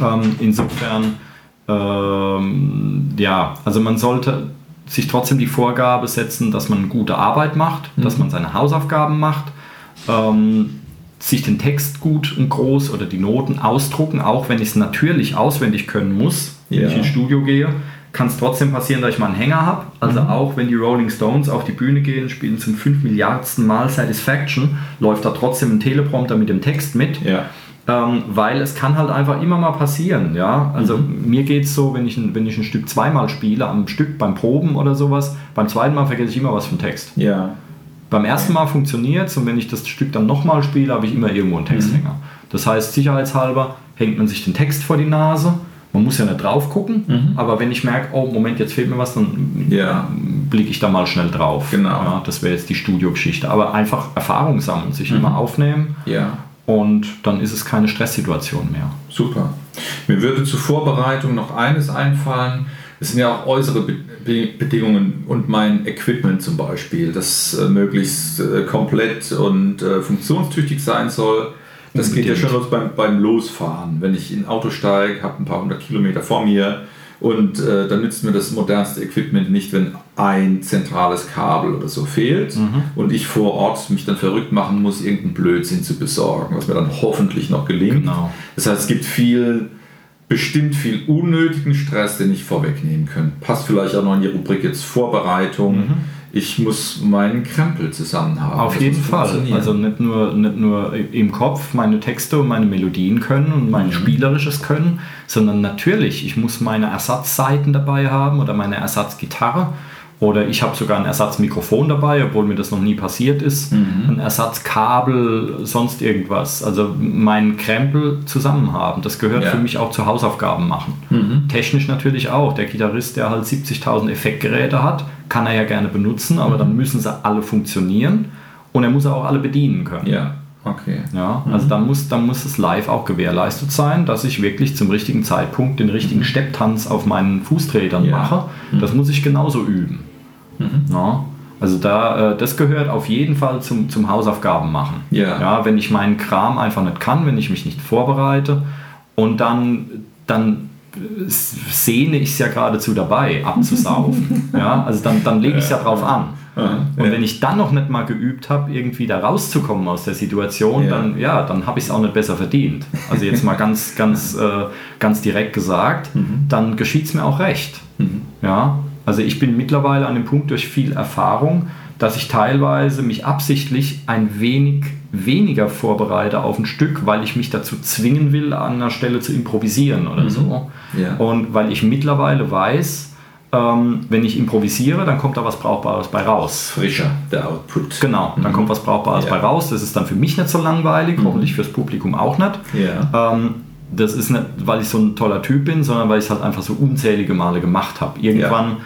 ähm, insofern, ähm, ja, also man sollte sich trotzdem die Vorgabe setzen, dass man gute Arbeit macht, dass man seine Hausaufgaben macht, ähm, sich den Text gut und groß oder die Noten ausdrucken, auch wenn ich es natürlich auswendig können muss, wenn Ja. ich ins Studio gehe. Kann es trotzdem passieren, dass ich mal einen Hänger habe. Also auch wenn die Rolling Stones auf die Bühne gehen, spielen zum 5 Milliardsten Mal Satisfaction, läuft da trotzdem ein Teleprompter mit dem Text mit. Ja. Ähm, weil es kann halt einfach immer mal passieren, ja. Also Mhm. mir geht es so, wenn ich, ein, wenn ich ein Stück zweimal spiele, am Stück beim Proben oder sowas, beim zweiten Mal vergesse ich immer was vom Text. Ja. Beim ersten Mal funktioniert es und wenn ich das Stück dann nochmal spiele, habe ich immer irgendwo einen Texthänger. Das heißt, sicherheitshalber hängt man sich den Text vor die Nase. Man muss ja nicht drauf gucken, aber wenn ich merke, oh Moment, jetzt fehlt mir was, dann Ja. blicke ich da mal schnell drauf. Genau. Ja, das wäre jetzt die Studiogeschichte. Aber einfach Erfahrung sammeln, sich immer aufnehmen Ja. und dann ist es keine Stresssituation mehr. Super. Mir würde zur Vorbereitung noch eines einfallen. Es sind ja auch äußere Be Be Bedingungen und mein Equipment zum Beispiel, das äh, möglichst äh, komplett und äh, funktionstüchtig sein soll. Das geht ja Unbedingt. schon los beim, beim Losfahren. Wenn ich in ein Auto steige, habe ein paar hundert Kilometer vor mir und äh, dann nützt mir das modernste Equipment nicht, wenn ein zentrales Kabel oder so fehlt und ich vor Ort mich dann verrückt machen muss, irgendeinen Blödsinn zu besorgen, was mir dann hoffentlich noch gelingt. Genau. Das heißt, es gibt viel, bestimmt viel unnötigen Stress, den ich vorwegnehmen kann. Passt vielleicht auch noch in die Rubrik jetzt Vorbereitung. Ich muss meinen Krempel zusammen haben. Mhm. Auf Das jeden Fall. Also nicht nur, nicht nur im Kopf meine Texte und meine Melodien können und mein spielerisches Können, sondern natürlich, ich muss meine Ersatzseiten dabei haben oder meine Ersatzgitarre. Oder ich habe sogar ein Ersatzmikrofon dabei, obwohl mir das noch nie passiert ist. Ein Ersatzkabel, sonst irgendwas. Also meinen Krempel zusammen haben. Das gehört Ja. für mich auch zu Hausaufgaben machen. Technisch natürlich auch. Der Gitarrist, der halt 70.000 Effektgeräte hat, kann er ja gerne benutzen, aber dann müssen sie alle funktionieren und er muss auch alle bedienen können. ja, okay. Ja, also dann muss, dann muss es live auch gewährleistet sein, dass ich wirklich zum richtigen Zeitpunkt den richtigen Stepptanz auf meinen Fußtretern Ja. mache. Das muss ich genauso üben. Ja, also da, äh, das gehört auf jeden Fall zum, zum Hausaufgaben machen. Ja. ja. Wenn ich meinen Kram einfach nicht kann, wenn ich mich nicht vorbereite und dann, dann sehne ich es ja geradezu dabei, abzusaufen. ja, also dann, dann lege ich es ja drauf an. Und wenn ich dann noch nicht mal geübt habe, irgendwie da rauszukommen aus der Situation, Ja. dann, ja, dann habe ich es auch nicht besser verdient. Also jetzt mal ganz, ganz, äh, ganz direkt gesagt, dann geschieht es mir auch recht. Ja, also ich bin mittlerweile an dem Punkt durch viel Erfahrung, dass ich teilweise mich absichtlich ein wenig weniger vorbereite auf ein Stück, weil ich mich dazu zwingen will, an einer Stelle zu improvisieren oder so. Ja. Und weil ich mittlerweile weiß, ähm, wenn ich improvisiere, dann kommt da was Brauchbares bei raus. Frischer, der Output. Genau, dann kommt was Brauchbares Ja. bei raus. Das ist dann für mich nicht so langweilig, hoffentlich fürs Publikum auch nicht. Ja. Ähm, das ist nicht, weil ich so ein toller Typ bin, sondern weil ich es halt einfach so unzählige Male gemacht habe. Irgendwann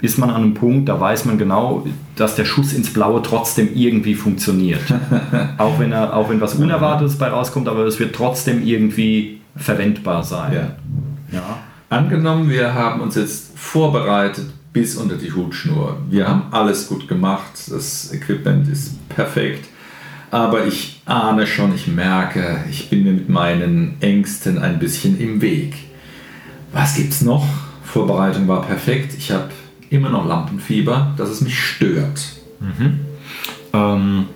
ist man an einem Punkt, da weiß man genau, dass der Schuss ins Blaue trotzdem irgendwie funktioniert. auch, wenn er, auch wenn was Unerwartetes bei rauskommt, aber es wird trotzdem irgendwie verwendbar sein. Ja. Ja. Angenommen, wir haben uns jetzt vorbereitet bis unter die Hutschnur. Wir haben alles gut gemacht, das Equipment ist perfekt. Aber ich ahne schon, ich merke, ich bin mir mit meinen Ängsten ein bisschen im Weg. Was gibt's noch? Vorbereitung war perfekt. Ich habe immer noch Lampenfieber, dass es mich stört. Ähm,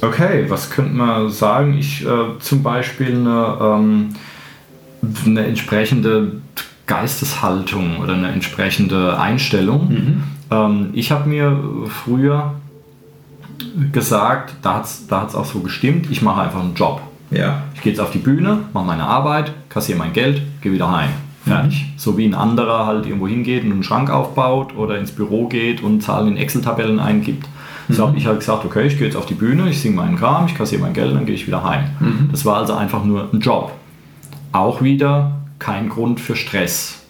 okay, was könnte man sagen? Ich äh, zum Beispiel eine, ähm, eine entsprechende Geisteshaltung oder eine entsprechende Einstellung. Ähm, ich habe mir früher gesagt, da hat es da hat's auch so gestimmt, ich mache einfach einen Job. Ja. Ich gehe jetzt auf die Bühne, mache meine Arbeit, kassiere mein Geld, gehe wieder heim. Fertig. So wie ein anderer halt irgendwo hingeht und einen Schrank aufbaut oder ins Büro geht und Zahlen in Excel-Tabellen eingibt. So habe ich halt gesagt, okay, ich gehe jetzt auf die Bühne, ich singe meinen Kram, ich kassiere mein Geld, dann gehe ich wieder heim. Das war also einfach nur ein Job. Auch wieder kein Grund für Stress.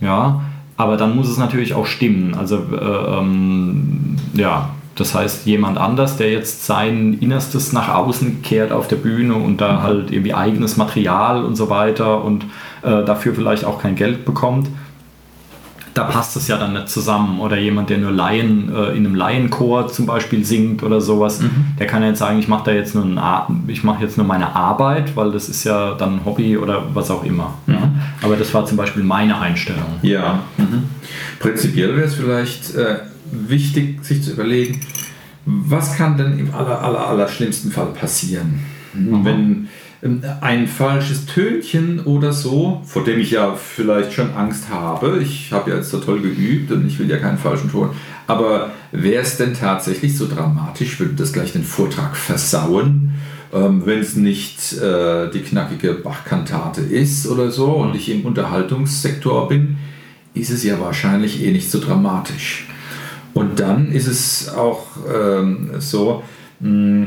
Ja, aber dann muss es natürlich auch stimmen. Also äh, ähm, ja, das heißt, jemand anders, der jetzt sein Innerstes nach außen kehrt auf der Bühne und da halt irgendwie eigenes Material und so weiter und äh, dafür vielleicht auch kein Geld bekommt, da passt es ja dann nicht zusammen. Oder jemand, der nur Laien äh, in einem Laienchor zum Beispiel singt oder sowas, der kann ja jetzt sagen, ich mache da jetzt nur ich mache jetzt nur meine Arbeit, weil das ist ja dann ein Hobby oder was auch immer. Ja? Aber das war zum Beispiel meine Einstellung. Ja. Mhm. Prinzipiell wäre es vielleicht äh, wichtig, sich zu überlegen, was kann denn im aller, aller, aller schlimmsten Fall passieren? Wenn ähm, ein falsches Tönchen oder so, vor dem ich ja vielleicht schon Angst habe, ich habe ja jetzt so toll geübt und ich will ja keinen falschen Ton, aber wäre es denn tatsächlich so dramatisch, würde das gleich den Vortrag versauen? Ähm, wenn es nicht äh, die knackige Bachkantate ist oder so und ich im Unterhaltungssektor bin, ist es ja wahrscheinlich eh nicht so dramatisch. Und dann ist es auch ähm, so, mh,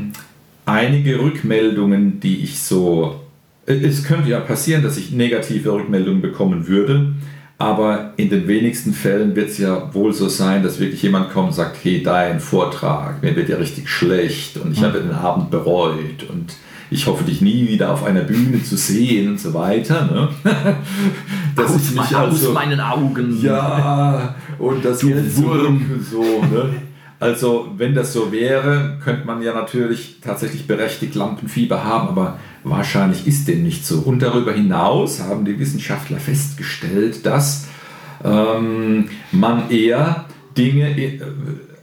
einige Rückmeldungen, die ich so. äh, Es könnte ja passieren, dass ich negative Rückmeldungen bekommen würde, aber in den wenigsten Fällen wird es ja wohl so sein, dass wirklich jemand kommt und sagt: Hey, dein Vortrag, mir wird ja richtig schlecht und ich habe den Abend bereut und ich hoffe, dich nie wieder auf einer Bühne zu sehen und so weiter. Ne? Dass aus, ich mich mein, aus also- meinen Augen. ja, und das Geld zurück, so, ne? Also, wenn das so wäre, könnte man ja natürlich tatsächlich berechtigt Lampenfieber haben, aber wahrscheinlich ist dem nicht so. Und darüber hinaus haben die Wissenschaftler festgestellt, dass ähm, man eher Dinge, äh,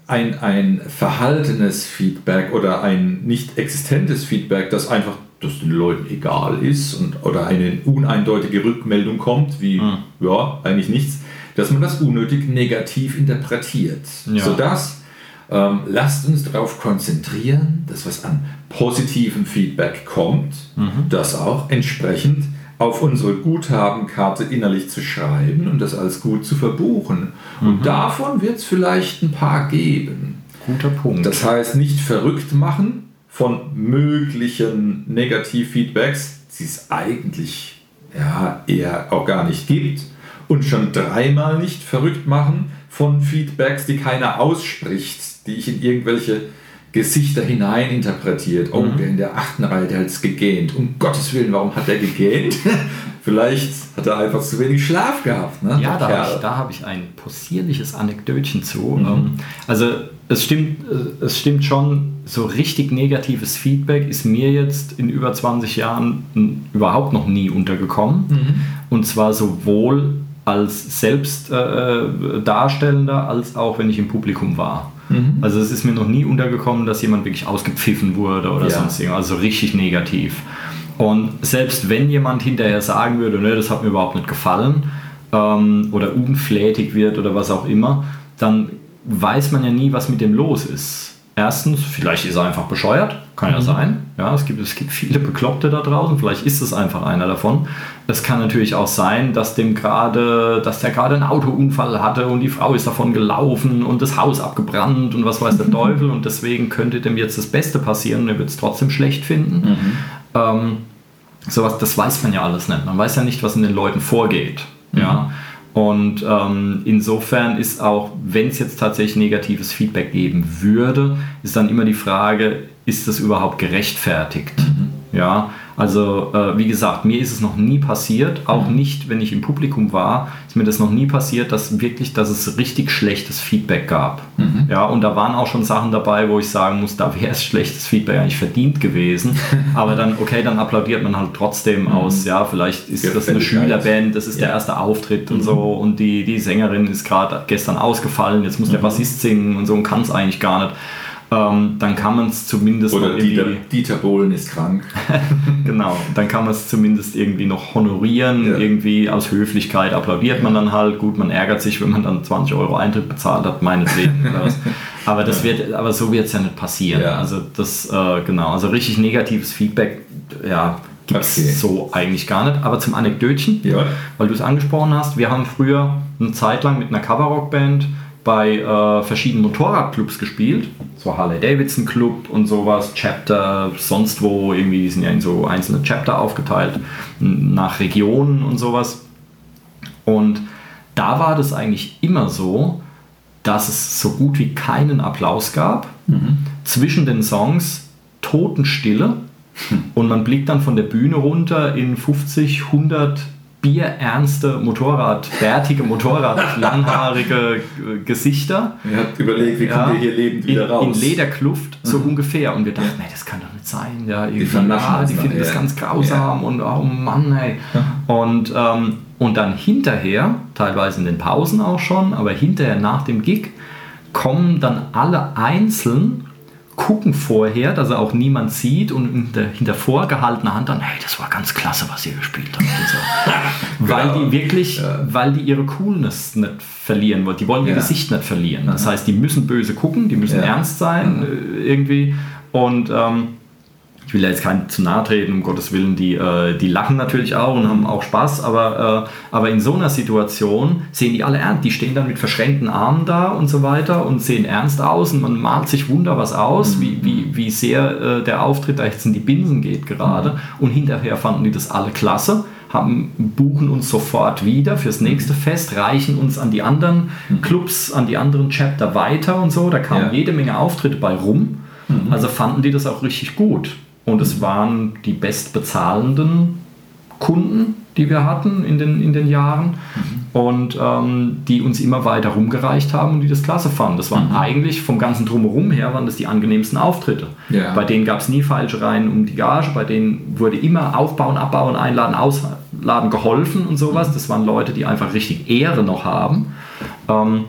ein, ein verhaltenes Feedback oder ein nicht existentes Feedback, das einfach das den Leuten egal ist und, oder eine uneindeutige Rückmeldung kommt, wie ja, eigentlich nichts, dass man das unnötig negativ interpretiert. Ja. Sodass ähm, lasst uns darauf konzentrieren, dass was an positivem Feedback kommt, das auch entsprechend auf unsere Guthabenkarte innerlich zu schreiben und das als gut zu verbuchen. Und davon wird es vielleicht ein paar geben. Guter Punkt. Das heißt, nicht verrückt machen von möglichen Negativfeedbacks, die es eigentlich ja, eher auch gar nicht gibt. Und schon dreimal nicht verrückt machen von Feedbacks, die keiner ausspricht, die ich in irgendwelche Gesichter hinein interpretiert. Oh, der in der achten Reihe, der hat es gegähnt. Um Gottes Willen, warum hat der gegähnt? Vielleicht hat er einfach zu wenig Schlaf gehabt. Ne? Ja, da habe ich, da hab ich ein possierliches Anekdötchen zu. Ähm, Also es stimmt, äh, es stimmt schon, so richtig negatives Feedback ist mir jetzt in über 20 Jahren n- überhaupt noch nie untergekommen. Und zwar sowohl als Selbstdarstellender äh, Darstellender als auch wenn ich im Publikum war. Also es ist mir noch nie untergekommen, dass jemand wirklich ausgepfiffen wurde oder Ja. sonst irgendwas. Also richtig negativ. Und selbst wenn jemand hinterher sagen würde, ne, das hat mir überhaupt nicht gefallen ähm, oder unflätig wird oder was auch immer, dann weiß man ja nie, was mit dem los ist. Erstens, vielleicht ist er einfach bescheuert, kann ja sein. Ja, es gibt, es gibt viele Bekloppte da draußen, vielleicht ist es einfach einer davon. Es kann natürlich auch sein, dass dem gerade, dass der gerade einen Autounfall hatte und die Frau ist davon gelaufen und das Haus abgebrannt und was weiß der Teufel und deswegen könnte dem jetzt das Beste passieren und er wird es trotzdem schlecht finden. Ähm, sowas, das weiß man ja alles nicht. Man weiß ja nicht, was in den Leuten vorgeht. Ja. Und ähm, insofern ist auch, wenn es jetzt tatsächlich negatives Feedback geben würde, ist dann immer die Frage, ist das überhaupt gerechtfertigt? Ja, also äh, wie gesagt, mir ist es noch nie passiert, auch nicht, wenn ich im Publikum war, ist mir das noch nie passiert, dass wirklich, dass es richtig schlechtes Feedback gab. Ja, und da waren auch schon Sachen dabei, wo ich sagen muss, da wäre es schlechtes Feedback eigentlich verdient gewesen. Aber dann, okay, dann applaudiert man halt trotzdem aus, ja, vielleicht ist das eine. Schülerband, das ist der erste Auftritt und so und die, die Sängerin ist gerade gestern ausgefallen, jetzt muss der Bassist singen und so und kann es eigentlich gar nicht. Ähm, dann kann man es zumindest Oder Dieter, Dieter Bohlen ist krank. Genau, dann kann man es zumindest irgendwie noch honorieren, Ja. irgendwie aus Höflichkeit applaudiert man dann halt. Gut, man ärgert sich, wenn man dann 20 Euro Eintritt bezahlt hat, meinetwegen. Aber das wird, aber so wird es ja nicht passieren. Ja. Also das, äh, genau, also richtig negatives Feedback, ja, gibt es Okay. so eigentlich gar nicht. Aber zum Anekdötchen, Ja. weil du es angesprochen hast, wir haben früher eine Zeit lang mit einer Coverrock-Band bei äh, verschiedenen Motorradclubs gespielt. So Harley Davidson Club und sowas, Chapter, sonst wo, irgendwie sind ja in so einzelne Chapter aufgeteilt, nach Regionen und sowas. Und da war das eigentlich immer so, dass es so gut wie keinen Applaus gab. Zwischen den Songs Totenstille und man blickt dann von der Bühne runter in 50, 100 bierernste Motorrad, bärtige Motorrad, langhaarige äh, Gesichter. Ihr habt überlegt, wie Ja, kommt ihr hier lebend wieder in, raus? in Lederkluft, so ungefähr. Und wir dachten, nee, das kann doch nicht sein. Ja, ja, das die finden das ganz grausam und oh Mann, ey. Und, ähm, und dann hinterher, teilweise in den Pausen auch schon, aber hinterher nach dem Gig, kommen dann alle einzeln, gucken vorher, dass er auch niemand sieht und hinter, hinter vorgehaltener Hand dann, hey, das war ganz klasse, was ihr gespielt habt. Und so. weil Genau. die wirklich, weil die ihre Coolness nicht verlieren wollen. Die wollen ihr Ja. Gesicht nicht verlieren. Das heißt, die müssen böse gucken, die müssen Ja. ernst sein äh, irgendwie. Und ähm, ich will ja jetzt keinen zu nahe treten, um Gottes Willen, die, äh, die lachen natürlich auch und haben auch Spaß, aber, äh, aber in so einer Situation sehen die alle ernst. Die stehen dann mit verschränkten Armen da und so weiter und sehen ernst aus und man malt sich wunder was aus, wie, wie, wie sehr äh, der Auftritt da jetzt in die Binsen geht gerade. Und hinterher fanden die das alle klasse. Haben, buchen uns sofort wieder fürs nächste Fest, reichen uns an die anderen Clubs, an die anderen Chapter weiter und so. Da kamen Ja. jede Menge Auftritte bei rum. Also fanden die das auch richtig gut. Und es waren die bestbezahlenden Kunden, die wir hatten in den, in den Jahren und ähm, die uns immer weiter rumgereicht haben und die das klasse fanden. Das waren eigentlich vom ganzen Drumherum her waren das die angenehmsten Auftritte. Ja. Bei denen gab es nie Falschereien um die Gage, bei denen wurde immer aufbauen, abbauen, einladen, ausladen geholfen und sowas. Das waren Leute, die einfach richtig Ehre noch haben, ähm,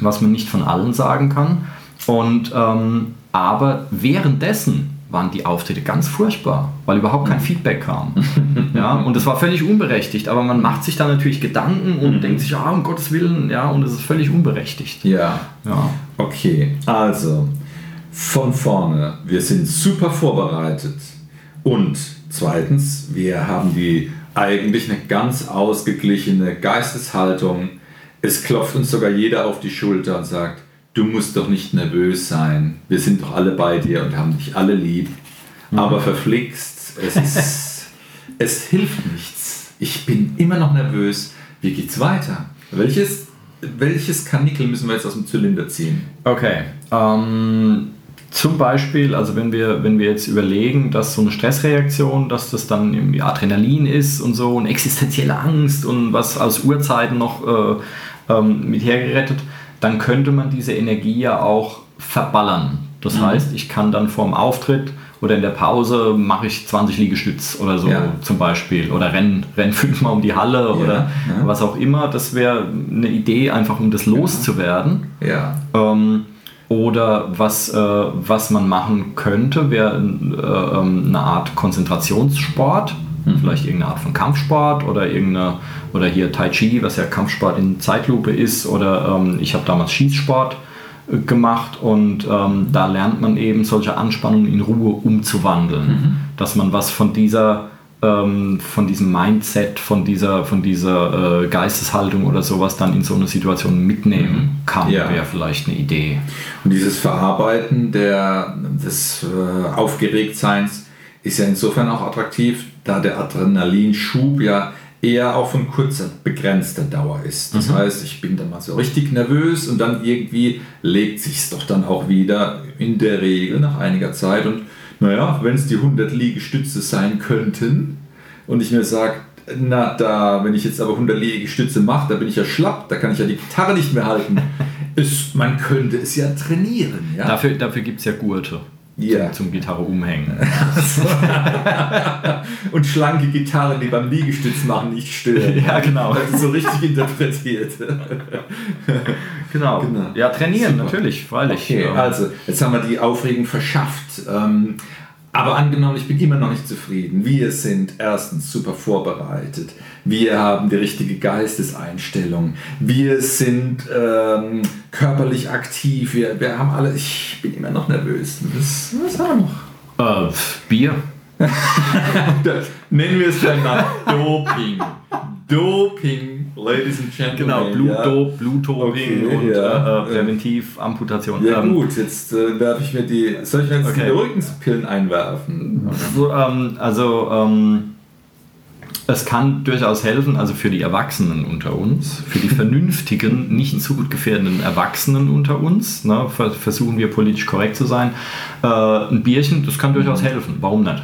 was man nicht von allen sagen kann. Und ähm, aber währenddessen waren die Auftritte ganz furchtbar, weil überhaupt kein Feedback kam. ja, und das war völlig unberechtigt, aber man macht sich dann natürlich Gedanken und denkt sich, ah, um Gottes Willen, ja, und es ist völlig unberechtigt. Ja, Ja. okay. Also, von vorne, wir sind super vorbereitet. Und zweitens, wir haben die eigentlich eine ganz ausgeglichene Geisteshaltung. Es klopft uns sogar jeder auf die Schulter und sagt, du musst doch nicht nervös sein. Wir sind doch alle bei dir und haben dich alle lieb. Aber verflixt, es, ist, es hilft nichts. Ich bin immer noch nervös. Wie geht's weiter? Welches, welches Kanickel müssen wir jetzt aus dem Zylinder ziehen? Okay. Ähm, zum Beispiel, also wenn wir, wenn wir jetzt überlegen, dass so eine Stressreaktion, dass das dann irgendwie Adrenalin ist und so und existenzielle Angst und was aus Urzeiten noch äh, ähm, mit hergerettet, dann könnte man diese Energie ja auch verballern. Das heißt, ich kann dann vorm Auftritt oder in der Pause mache ich 20 Liegestütz oder so Ja. zum Beispiel oder renn, renn fünfmal um die Halle oder ja. was auch immer. Das wäre eine Idee, einfach um das loszuwerden. Ja. Ähm, oder was, äh, was man machen könnte, wäre äh, ähm, eine Art Konzentrationssport. Vielleicht irgendeine Art von Kampfsport oder irgendeine, oder hier Tai Chi, was ja Kampfsport in Zeitlupe ist, oder ähm, ich habe damals Schießsport äh, gemacht und ähm, da lernt man eben solche Anspannungen in Ruhe umzuwandeln, Mhm. dass man was von dieser ähm, von diesem Mindset, von dieser, von dieser äh, Geisteshaltung oder sowas dann in so eine Situation mitnehmen kann, Mhm. Ja. wäre vielleicht eine Idee. Und dieses Verarbeiten der, des äh, Aufgeregtseins ist ja insofern auch attraktiv, da der Adrenalinschub ja eher auch von kurzer, begrenzter Dauer ist. Das heißt, ich bin dann mal so richtig nervös und dann irgendwie legt sich doch dann auch wieder in der Regel nach einiger Zeit. Und naja, wenn es die 100 Liegestütze sein könnten und ich mir sage, na da, wenn ich jetzt aber 100 Liegestütze mache, da bin ich ja schlapp, da kann ich ja die Gitarre nicht mehr halten. Es, man könnte es ja trainieren. Ja? Dafür, dafür gibt es ja Gurte Ja. zum, zum Gitarre umhängen. Und schlanke Gitarren, die beim Liegestütz machen, nicht stören. Ja, genau. Das ist so richtig interpretiert. Genau. Genau. Ja, trainieren, Super. natürlich, freilich. Okay, Ja. also jetzt haben wir die Aufregung verschafft. Ähm, aber angenommen, ich bin immer noch nicht zufrieden. Wir sind erstens super vorbereitet. Wir haben die richtige Geisteseinstellung. Wir sind ähm, körperlich aktiv. Wir, wir haben alle. Ich bin immer noch nervös. Was, was haben wir noch? Äh, Bier. Nennen wir es dann mal Doping. Doping, Ladies and Gentlemen. Genau, Blutdop, Blutdoping Okay, und ja. äh, äh, Präventivamputation. Ja, Ähm, gut, jetzt äh, werfe ich mir die. Soll ich mir jetzt Okay. die Beruhigungspillen einwerfen? So, ähm, also ähm, es kann durchaus helfen, also für die Erwachsenen unter uns, für die vernünftigen, nicht zu gut gefährdenden Erwachsenen unter uns, ne, vers- versuchen wir politisch korrekt zu sein, äh, ein Bierchen, das kann durchaus helfen, warum nicht?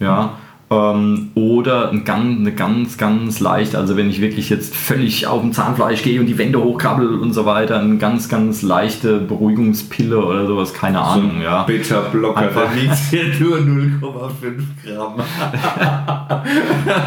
Ja. Ähm, oder ein ganz, eine ganz, ganz leicht, also wenn ich wirklich jetzt völlig auf dem Zahnfleisch gehe und die Wände hochkrabbel und so weiter, eine ganz, ganz leichte Beruhigungspille oder sowas, keine Ahnung, ja. Beta-Blocker, Einfach- der wiegt hier nur 0,5 Gramm.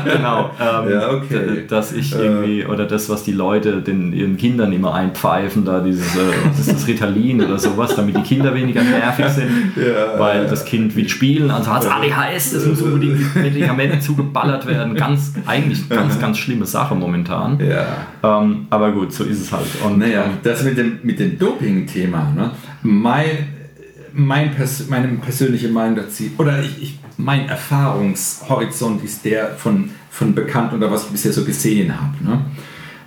genau. Ähm, Ja, okay. Dass ich Äh. irgendwie, oder das, was die Leute den, ihren Kindern immer einpfeifen, da dieses, äh, was ist das Ritalin oder sowas, damit die Kinder weniger nervig sind, Ja, weil ja. das Kind will spielen, also hat es ADHS, das muss unbedingt mit Medikamenten zugeballert werden. Ganz, eigentlich ganz, ganz schlimme Sache momentan. Ja. Ähm, aber gut, so ist es halt. Und, Naja, ähm, das mit dem, mit dem Doping-Thema, ne? mein, mein Pers meine persönliche Meinung dazu, oder ich, ich, mein Erfahrungshorizont ist der von, von bekannt oder was ich bisher so gesehen habe. Ne?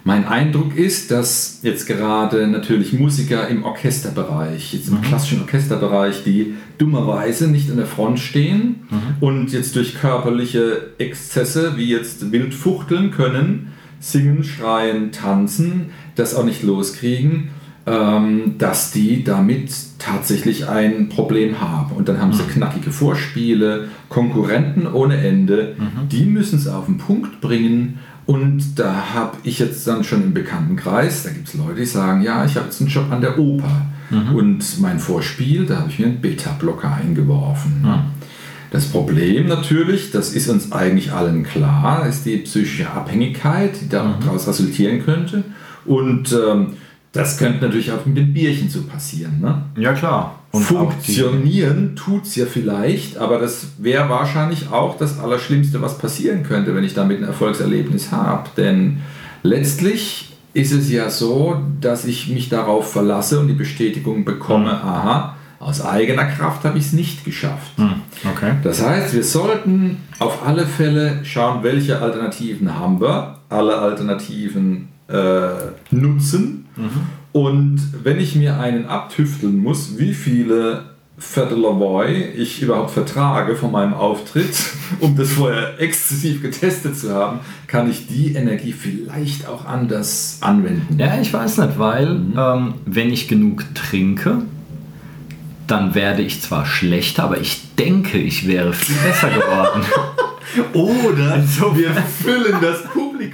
Mein Eindruck ist, dass jetzt gerade natürlich Musiker im Orchesterbereich, jetzt im klassischen Orchesterbereich, die dummerweise nicht an der Front stehen und jetzt durch körperliche Exzesse wie jetzt wild fuchteln können, singen, schreien, tanzen, das auch nicht loskriegen, ähm, dass die damit tatsächlich ein Problem haben. Und dann haben sie knackige Vorspiele, Konkurrenten ohne Ende, die müssen es auf den Punkt bringen. Und da habe ich jetzt dann schon im Bekanntenkreis, da gibt es Leute, die sagen, ja, ich habe jetzt einen Job an der Oper. Und mein Vorspiel, da habe ich mir einen Beta-Blocker eingeworfen. Das Problem natürlich, das ist uns eigentlich allen klar, ist die psychische Abhängigkeit, die daraus resultieren könnte. Und ähm, das könnte natürlich auch mit dem Bierchen so passieren. Ne? ja, klar. Und Funktionieren tut es ja vielleicht, aber das wäre wahrscheinlich auch das Allerschlimmste, was passieren könnte, wenn ich damit ein Erfolgserlebnis habe. Denn letztlich ist es ja so, dass ich mich darauf verlasse und die Bestätigung bekomme, aha, aus eigener Kraft habe ich es nicht geschafft. Hm, okay. Das heißt, wir sollten auf alle Fälle schauen, welche Alternativen haben wir, alle Alternativen äh, nutzen. Und wenn ich mir einen abtüfteln muss, wie viele Viertel Lavoy ich überhaupt vertrage von meinem Auftritt, um das vorher exzessiv getestet zu haben, kann ich die Energie vielleicht auch anders anwenden. Ja, ich weiß nicht, weil ähm, wenn ich genug trinke, dann werde ich zwar schlechter, aber ich denke, ich wäre viel besser geworden. Oder wir füllen das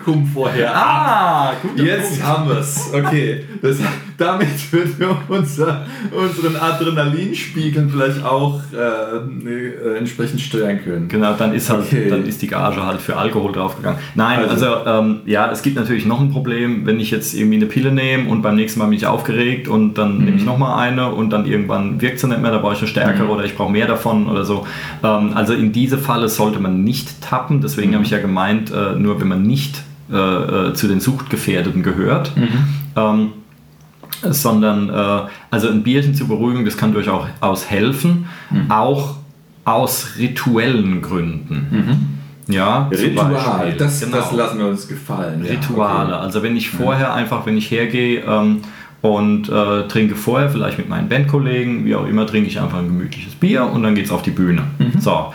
Publikum vorher ab. ah, gut. Jetzt haben wir es. Okay. Das, damit würden wir unser, unseren Adrenalinspiegel vielleicht auch äh, äh, entsprechend steuern können. Genau, dann ist halt, Okay. dann ist die Gage halt für Alkohol draufgegangen. Nein, also, Also- ähm, ja, es gibt natürlich noch ein Problem, wenn ich jetzt irgendwie eine Pille nehme und beim nächsten Mal bin ich aufgeregt und dann nehme ich Mhm. nochmal eine und dann irgendwann wirkt sie nicht mehr, da brauche ich eine stärkere oder ich brauche mehr davon oder so. Ähm, also in diese Falle sollte man nicht tappen, deswegen Mhm. habe ich ja gemeint, äh, nur wenn man nicht äh, äh, zu den Suchtgefährdeten gehört. Mhm. Ähm, sondern äh, also ein Bierchen zur Beruhigung, das kann durchaus helfen, Mhm. auch aus rituellen Gründen. Ja, zum Ritual, das, Genau. das lassen wir uns gefallen. ja, Rituale. okay. Also wenn ich vorher einfach, wenn ich hergehe ähm, und äh, trinke vorher, vielleicht mit meinen Bandkollegen, wie auch immer, trinke ich einfach ein gemütliches Bier und dann geht es auf die Bühne. Mhm. So.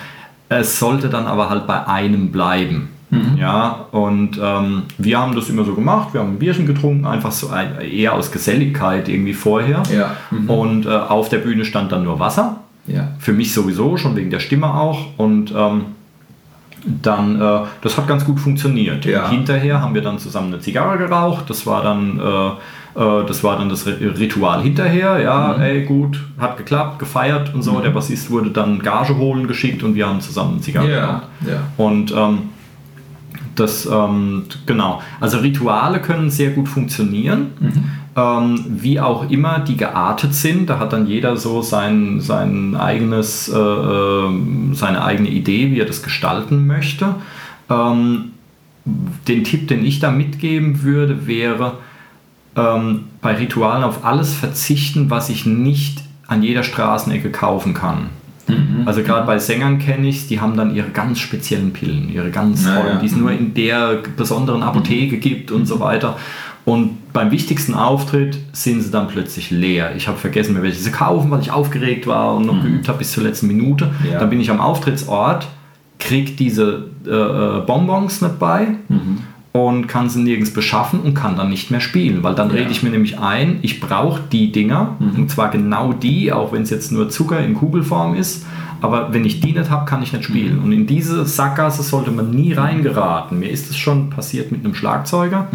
Es sollte dann aber halt bei einem bleiben. Mhm. Ja, und ähm, wir haben das immer so gemacht, wir haben ein Bierchen getrunken, einfach so eher aus Geselligkeit irgendwie vorher. Ja. Mhm. Und äh, auf der Bühne stand dann nur Wasser. Ja. Für mich sowieso, schon wegen der Stimme auch. Und ähm, dann, äh, das hat ganz gut funktioniert. Ja. Hinterher haben wir dann zusammen eine Zigarre geraucht. Das war dann, äh, äh, das, war dann das Ri- Ritual hinterher. Ja, ey, gut, hat geklappt, gefeiert und so. Der Bassist wurde dann Gage holen geschickt und wir haben zusammen eine Zigarre Ja. geraucht. Ja. Und ähm, das, ähm, genau, also Rituale können sehr gut funktionieren, ähm, wie auch immer die geartet sind. Da hat dann jeder so sein, sein eigenes, äh, ähm, seine eigene Idee, wie er das gestalten möchte. Ähm, den Tipp, den ich da mitgeben würde, wäre, ähm, bei Ritualen auf alles verzichten, was ich nicht an jeder Straßenecke kaufen kann. Also gerade bei Sängern kenne ich die haben dann ihre ganz speziellen Pillen, ihre ganz Ja, tollen, die es nur in der besonderen Apotheke gibt und so weiter. Und beim wichtigsten Auftritt sind sie dann plötzlich leer. Ich habe vergessen, mir welche sie kaufen, weil ich aufgeregt war und noch geübt habe bis zur letzten Minute. Ja. Dann bin ich am Auftrittsort, krieg diese äh, äh, Bonbons nicht bei und kann sie nirgends beschaffen und kann dann nicht mehr spielen, weil dann Ja. rede ich mir nämlich ein, ich brauche die Dinger und zwar genau die, auch wenn es jetzt nur Zucker in Kugelform ist, aber wenn ich die nicht habe, kann ich nicht spielen. Und in diese Sackgasse sollte man nie reingeraten. Mir ist es schon passiert mit einem Schlagzeuger.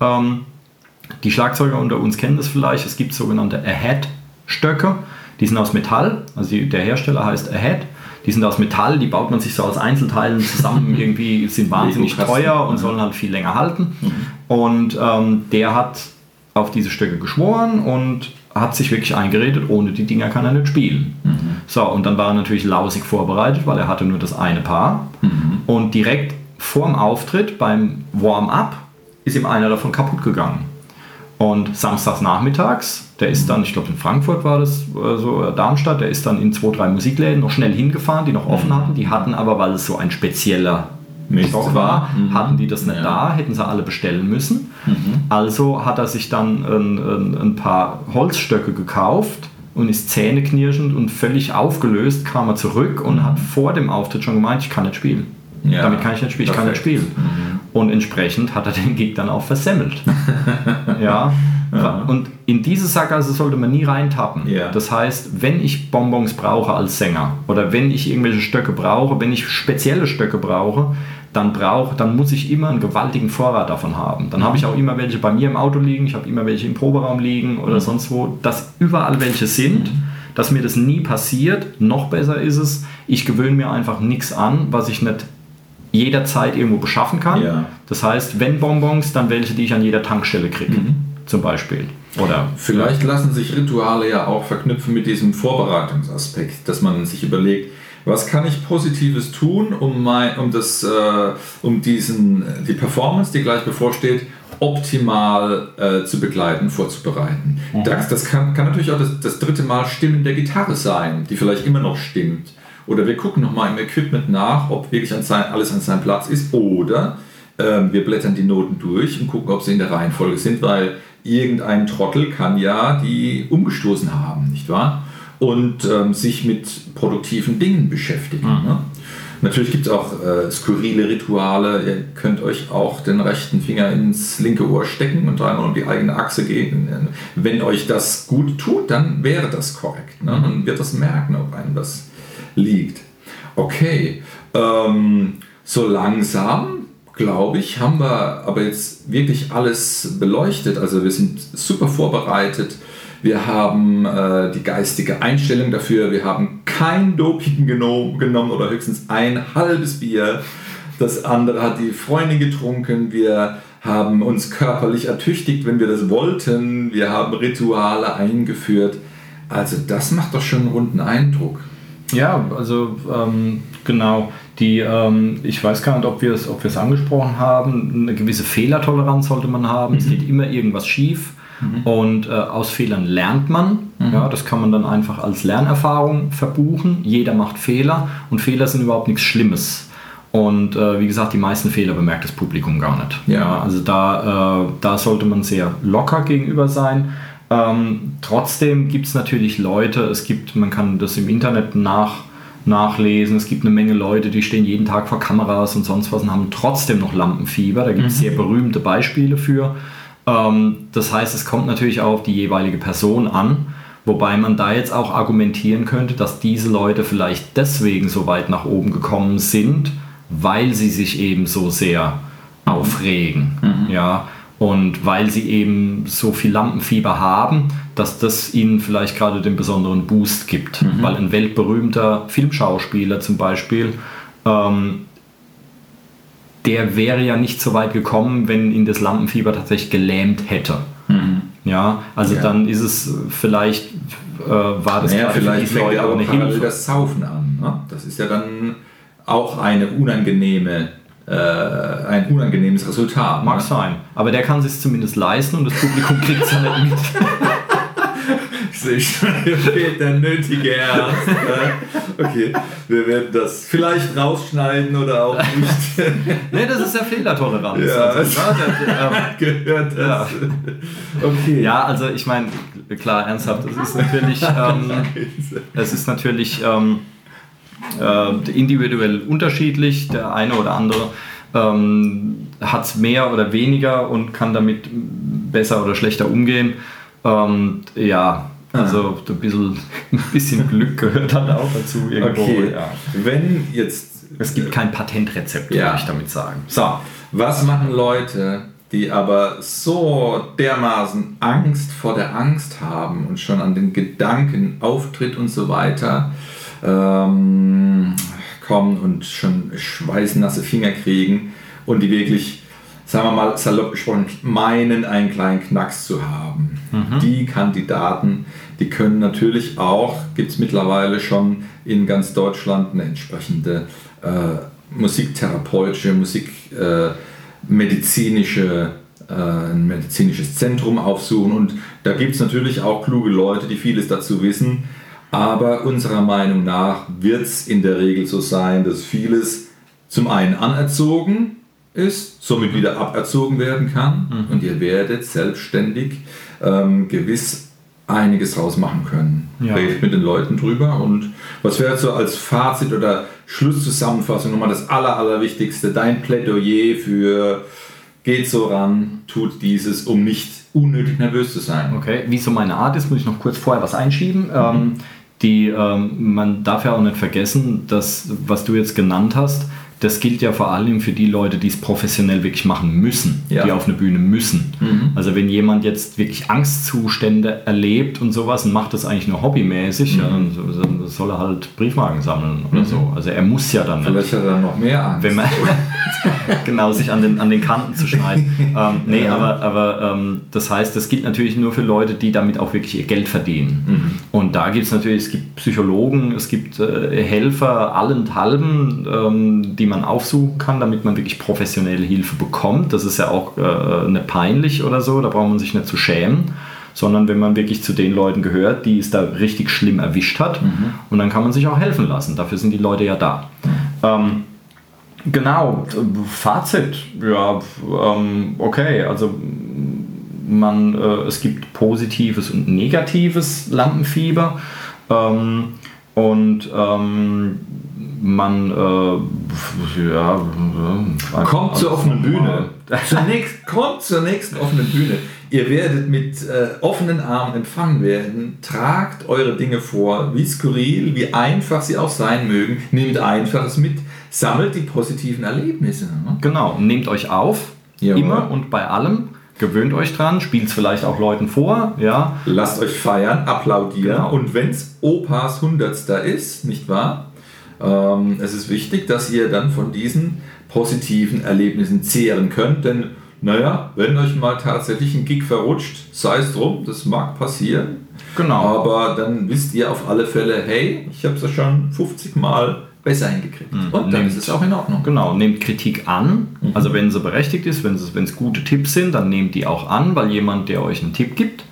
Ähm, die Schlagzeuger unter uns kennen das vielleicht. Es gibt sogenannte Ahead-Stöcke. Die sind aus Metall. Also der Hersteller heißt Ahead. Die sind aus Metall. Die baut man sich so aus Einzelteilen zusammen. Irgendwie sind wahnsinnig teuer und sollen halt viel länger halten. Und ähm, der hat auf diese Stöcke geschworen und hat sich wirklich eingeredet, ohne die Dinger kann er nicht spielen. So, und dann war er natürlich lausig vorbereitet, weil er hatte nur das eine Paar. Und direkt vorm Auftritt, beim Warm-up, ist ihm einer davon kaputt gegangen. Und samstags nachmittags, der ist dann, ich glaube in Frankfurt war das, so äh, Darmstadt, der ist dann in zwei, drei Musikläden noch schnell hingefahren, die noch offen hatten. Die hatten aber, weil es so ein spezieller Mist war. war, hatten die das nicht Ja. da, hätten sie alle bestellen müssen. Also hat er sich dann ein, ein, ein paar Holzstöcke gekauft und ist zähneknirschend und völlig aufgelöst, kam er zurück und hat vor dem Auftritt schon gemeint, ich kann nicht spielen. Ja. Damit kann ich nicht spielen, ich kann nicht Perfekt. spielen. Und entsprechend hat er den Gig dann auch versemmelt. ja. Und in diese Sackgasse sollte man nie reintappen. Ja. Das heißt, wenn ich Bonbons brauche als Sänger oder wenn ich irgendwelche Stöcke brauche, wenn ich spezielle Stöcke brauche, dann brauche, dann muss ich immer einen gewaltigen Vorrat davon haben. Dann habe ich auch immer welche bei mir im Auto liegen, ich habe immer welche im Proberaum liegen oder sonst wo, dass überall welche sind, dass mir das nie passiert. Noch besser ist es, ich gewöhne mir einfach nichts an, was ich nicht jederzeit irgendwo beschaffen kann. Ja. Das heißt, wenn Bonbons, dann welche, die ich an jeder Tankstelle kriege, zum Beispiel. Oder Vielleicht lassen sich Rituale ja auch verknüpfen mit diesem Vorbereitungsaspekt, dass man sich überlegt, was kann ich Positives tun, um, mein, um, das, äh, um diesen, die Performance, die gleich bevorsteht, optimal äh, zu begleiten, vorzubereiten. Das, das kann, kann natürlich auch das, das dritte Mal Stimmen der Gitarre sein, die vielleicht immer noch stimmt. Oder wir gucken nochmal im Equipment nach, ob wirklich an sein, alles an seinem Platz ist. Oder ähm, wir blättern die Noten durch und gucken, ob sie in der Reihenfolge sind, weil irgendein Trottel kann ja die umgestoßen haben, nicht wahr? Und ähm, sich mit produktiven Dingen beschäftigen. Ne? Natürlich gibt es auch äh, skurrile Rituale. Ihr könnt euch auch den rechten Finger ins linke Ohr stecken und dreimal um die eigene Achse gehen. Wenn euch das gut tut, dann wäre das korrekt. Ne? Man wird das merken, ob einem das liegt. Okay, ähm, so langsam, glaube ich, haben wir aber jetzt wirklich alles beleuchtet. Also wir sind super vorbereitet. Wir haben äh, die geistige Einstellung dafür. Wir haben kein Doping geno genommen oder höchstens ein halbes Bier. Das andere hat die Freundin getrunken. Wir haben uns körperlich ertüchtigt, wenn wir das wollten. Wir haben Rituale eingeführt. Also das macht doch schon einen runden Eindruck. Ja, also ähm, genau. Die, ähm, ich weiß gar nicht, ob wir es ob wir es angesprochen haben. Eine gewisse Fehlertoleranz sollte man haben. Es geht immer irgendwas schief. Und äh, aus Fehlern lernt man. Ja, das kann man dann einfach als Lernerfahrung verbuchen. Jeder macht Fehler und Fehler sind überhaupt nichts Schlimmes. Und äh, wie gesagt, die meisten Fehler bemerkt das Publikum gar nicht. Ja. also da, äh, da sollte man sehr locker gegenüber sein. Ähm, trotzdem gibt es natürlich Leute, es gibt, man kann das im Internet nach, nachlesen, es gibt eine Menge Leute, die stehen jeden Tag vor Kameras und sonst was und haben trotzdem noch Lampenfieber. Da gibt es sehr berühmte Beispiele für. Ähm, das heißt, es kommt natürlich auch auf die jeweilige Person an. Wobei man da jetzt auch argumentieren könnte, dass diese Leute vielleicht deswegen so weit nach oben gekommen sind, weil sie sich eben so sehr aufregen. Ja, und weil sie eben so viel Lampenfieber haben, dass das ihnen vielleicht gerade den besonderen Boost gibt. Weil ein weltberühmter Filmschauspieler zum Beispiel, ähm, der wäre ja nicht so weit gekommen, wenn ihn das Lampenfieber tatsächlich gelähmt hätte. Ja, also Ja. dann ist es vielleicht, äh, war das Naja, vielleicht fängt ja auch eine Hilfe. das Saufen an. Ne? Das ist ja dann auch eine unangenehme, äh, ein unangenehmes Resultat. Mag ne? sein. Aber der kann es sich zumindest leisten und das Publikum kriegt es ja nicht mit. Ich sehe schon, hier fehlt der nötige Ernst. ne? okay, wir werden das vielleicht rausschneiden oder auch nicht. nee, das ist ja Fehlertoleranz. Ja. Also, ne, der, Gehört Ja. das. Okay. ja, also ich meine, klar, ernsthaft, es ist natürlich, ähm, es ist natürlich ähm, äh, individuell unterschiedlich. Der eine oder andere ähm, hat es mehr oder weniger und kann damit besser oder schlechter umgehen. Ähm, ja, also ein bisschen, ein bisschen Glück gehört dann auch dazu irgendwo. Okay. Ja. Wenn jetzt, Es gibt kein Patentrezept, Ja. würde ich damit sagen. So, was machen Leute, die aber so dermaßen Angst vor der Angst haben und schon an den Gedanken, Auftritt und so weiter ähm, kommen und schon schweißnasse Finger kriegen und die wirklich, sagen wir mal salopp gesprochen, meinen, einen kleinen Knacks zu haben. Die Kandidaten, die können natürlich auch, gibt es mittlerweile schon in ganz Deutschland eine entsprechende äh, musiktherapeutische, musikmedizinische äh, äh, ein medizinisches Zentrum aufsuchen. Und da gibt es natürlich auch kluge Leute, die vieles dazu wissen. Aber unserer Meinung nach wird es in der Regel so sein, dass vieles zum einen anerzogen ist, somit wieder aberzogen werden kann. Und ihr werdet selbstständig ähm, gewiss einiges draus machen können. Ja. Redet mit den Leuten drüber. Und was wäre so als Fazit oder Schlusszusammenfassung nochmal das Aller, Allerwichtigste, dein Plädoyer für geht so ran, tut dieses, um nicht unnötig nervös zu sein. Okay, wie so meine Art ist, muss ich noch kurz vorher was einschieben. Ähm, die, ähm, man darf ja auch nicht vergessen, dass was du jetzt genannt hast, das gilt ja vor allem für die Leute, die es professionell wirklich machen müssen, Ja. die auf eine Bühne müssen. Also wenn jemand jetzt wirklich Angstzustände erlebt und sowas und macht das eigentlich nur hobbymäßig, ja, dann so- dann soll er halt Briefmarken sammeln oder so. Also er muss ja dann. Vielleicht hat er noch mehr Angst. Wenn man genau sich an den, an den Kanten zu schneiden. ähm, nee, aber, aber ähm, das heißt, das gilt natürlich nur für Leute, die damit auch wirklich ihr Geld verdienen. Und da gibt es natürlich, es gibt Psychologen, es gibt äh, Helfer allenthalben, ähm, die man aufsuchen kann, damit man wirklich professionelle Hilfe bekommt. Das ist ja auch äh, nicht peinlich oder so, da braucht man sich nicht zu schämen. Sondern wenn man wirklich zu den Leuten gehört, die es da richtig schlimm erwischt hat. Und dann kann man sich auch helfen lassen. Dafür sind die Leute ja da. Ähm, Genau, Fazit, ja, ähm, okay, also man, äh, es gibt positives und negatives Lampenfieber ähm, und ähm, man, äh, ja, äh, Kommt zur offenen Bühne. Zunächst, kommt zur nächsten offenen Bühne. Ihr werdet mit äh, offenen Armen empfangen werden. Tragt eure Dinge vor, wie skurril, wie einfach sie auch sein mögen. Nehmt Einfaches mit. Sammelt die positiven Erlebnisse. Ne? Genau, nehmt euch auf, Jawohl. immer und bei allem, gewöhnt euch dran, spielt es vielleicht auch Leuten vor, ja, Lasst euch feiern, applaudieren. Genau. Und wenn es Opas Hundertster ist, nicht wahr? Ähm, es ist wichtig, dass ihr dann von diesen positiven Erlebnissen zehren könnt, denn naja, wenn euch mal tatsächlich ein Gig verrutscht, sei es drum, das mag passieren. genau. Aber dann wisst ihr auf alle Fälle, hey, ich habe es ja schon 50 Mal besser hingekriegt. Mhm. Und dann Nehmt- ist es auch in Ordnung. Genau, nehmt Kritik an. Also wenn sie berechtigt ist, wenn es gute Tipps sind, dann nehmt die auch an, weil jemand, der euch einen Tipp gibt,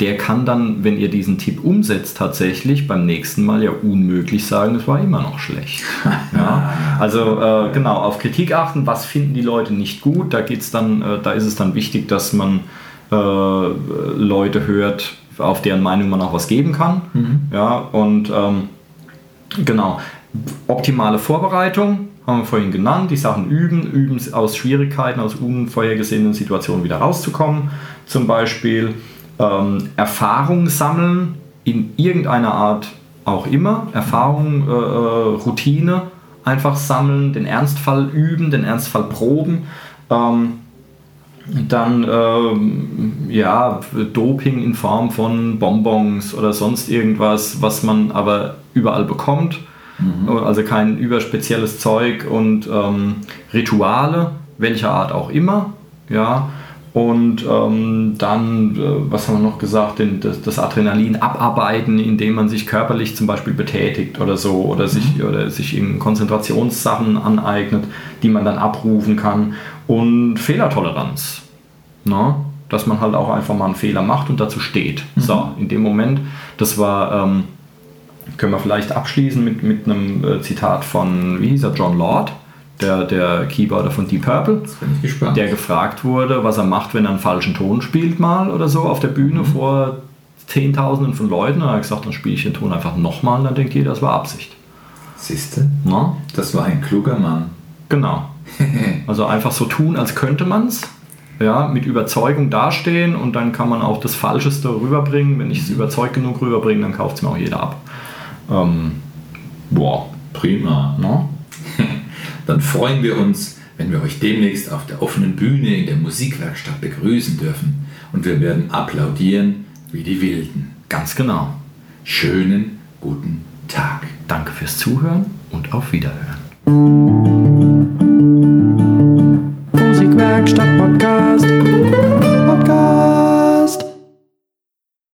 der kann dann, wenn ihr diesen Tipp umsetzt, tatsächlich beim nächsten Mal ja unmöglich sagen, es war immer noch schlecht. ja? Also äh, genau, auf Kritik achten, was finden die Leute nicht gut, da geht's dann, äh, da ist es dann wichtig, dass man äh, Leute hört, auf deren Meinung man auch was geben kann. Ja, und ähm, Genau. Optimale Vorbereitung haben wir vorhin genannt. Die Sachen üben, üben aus Schwierigkeiten, aus unvorhergesehenen Situationen wieder rauszukommen. Zum Beispiel ähm, Erfahrung sammeln in irgendeiner Art auch immer. Erfahrung, äh, äh, Routine einfach sammeln, den Ernstfall üben, den Ernstfall proben. Ähm, dann ähm, ja, Doping in Form von Bonbons oder sonst irgendwas, was man aber überall bekommt. Also kein überspezielles Zeug und ähm, Rituale, welcher Art auch immer. Ja. Und ähm, dann, äh, was haben wir noch gesagt, den, das, das Adrenalin abarbeiten, indem man sich körperlich zum Beispiel betätigt oder so oder sich, oder sich in Konzentrationssachen aneignet, die man dann abrufen kann. Und Fehlertoleranz. Ne? Dass man halt auch einfach mal einen Fehler macht und dazu steht. So, in dem Moment, das war, ähm, können wir vielleicht abschließen mit, mit einem äh, Zitat von, wie hieß er, John Lord, der, der Keyboarder von Deep Purple der gefragt wurde, was er macht, wenn er einen falschen Ton spielt mal oder so auf der Bühne vor Zehntausenden von Leuten. Und er hat gesagt, dann spiele ich den Ton einfach nochmal und dann denkt jeder, das war Absicht. Siehste, Ne? das war ein kluger Mann. Genau. Also einfach so tun, als könnte man es. Ja, mit Überzeugung dastehen und dann kann man auch das Falscheste rüberbringen. Wenn ich es überzeugt genug rüberbringe, dann kauft es mir auch jeder ab. Ähm, boah. Prima. Ne? Dann freuen wir uns, wenn wir euch demnächst auf der offenen Bühne in der Musikwerkstatt begrüßen dürfen. Und wir werden applaudieren wie die Wilden. Ganz genau. Schönen guten Tag. Danke fürs Zuhören und auf Wiederhören. Musikwerkstatt Podcast.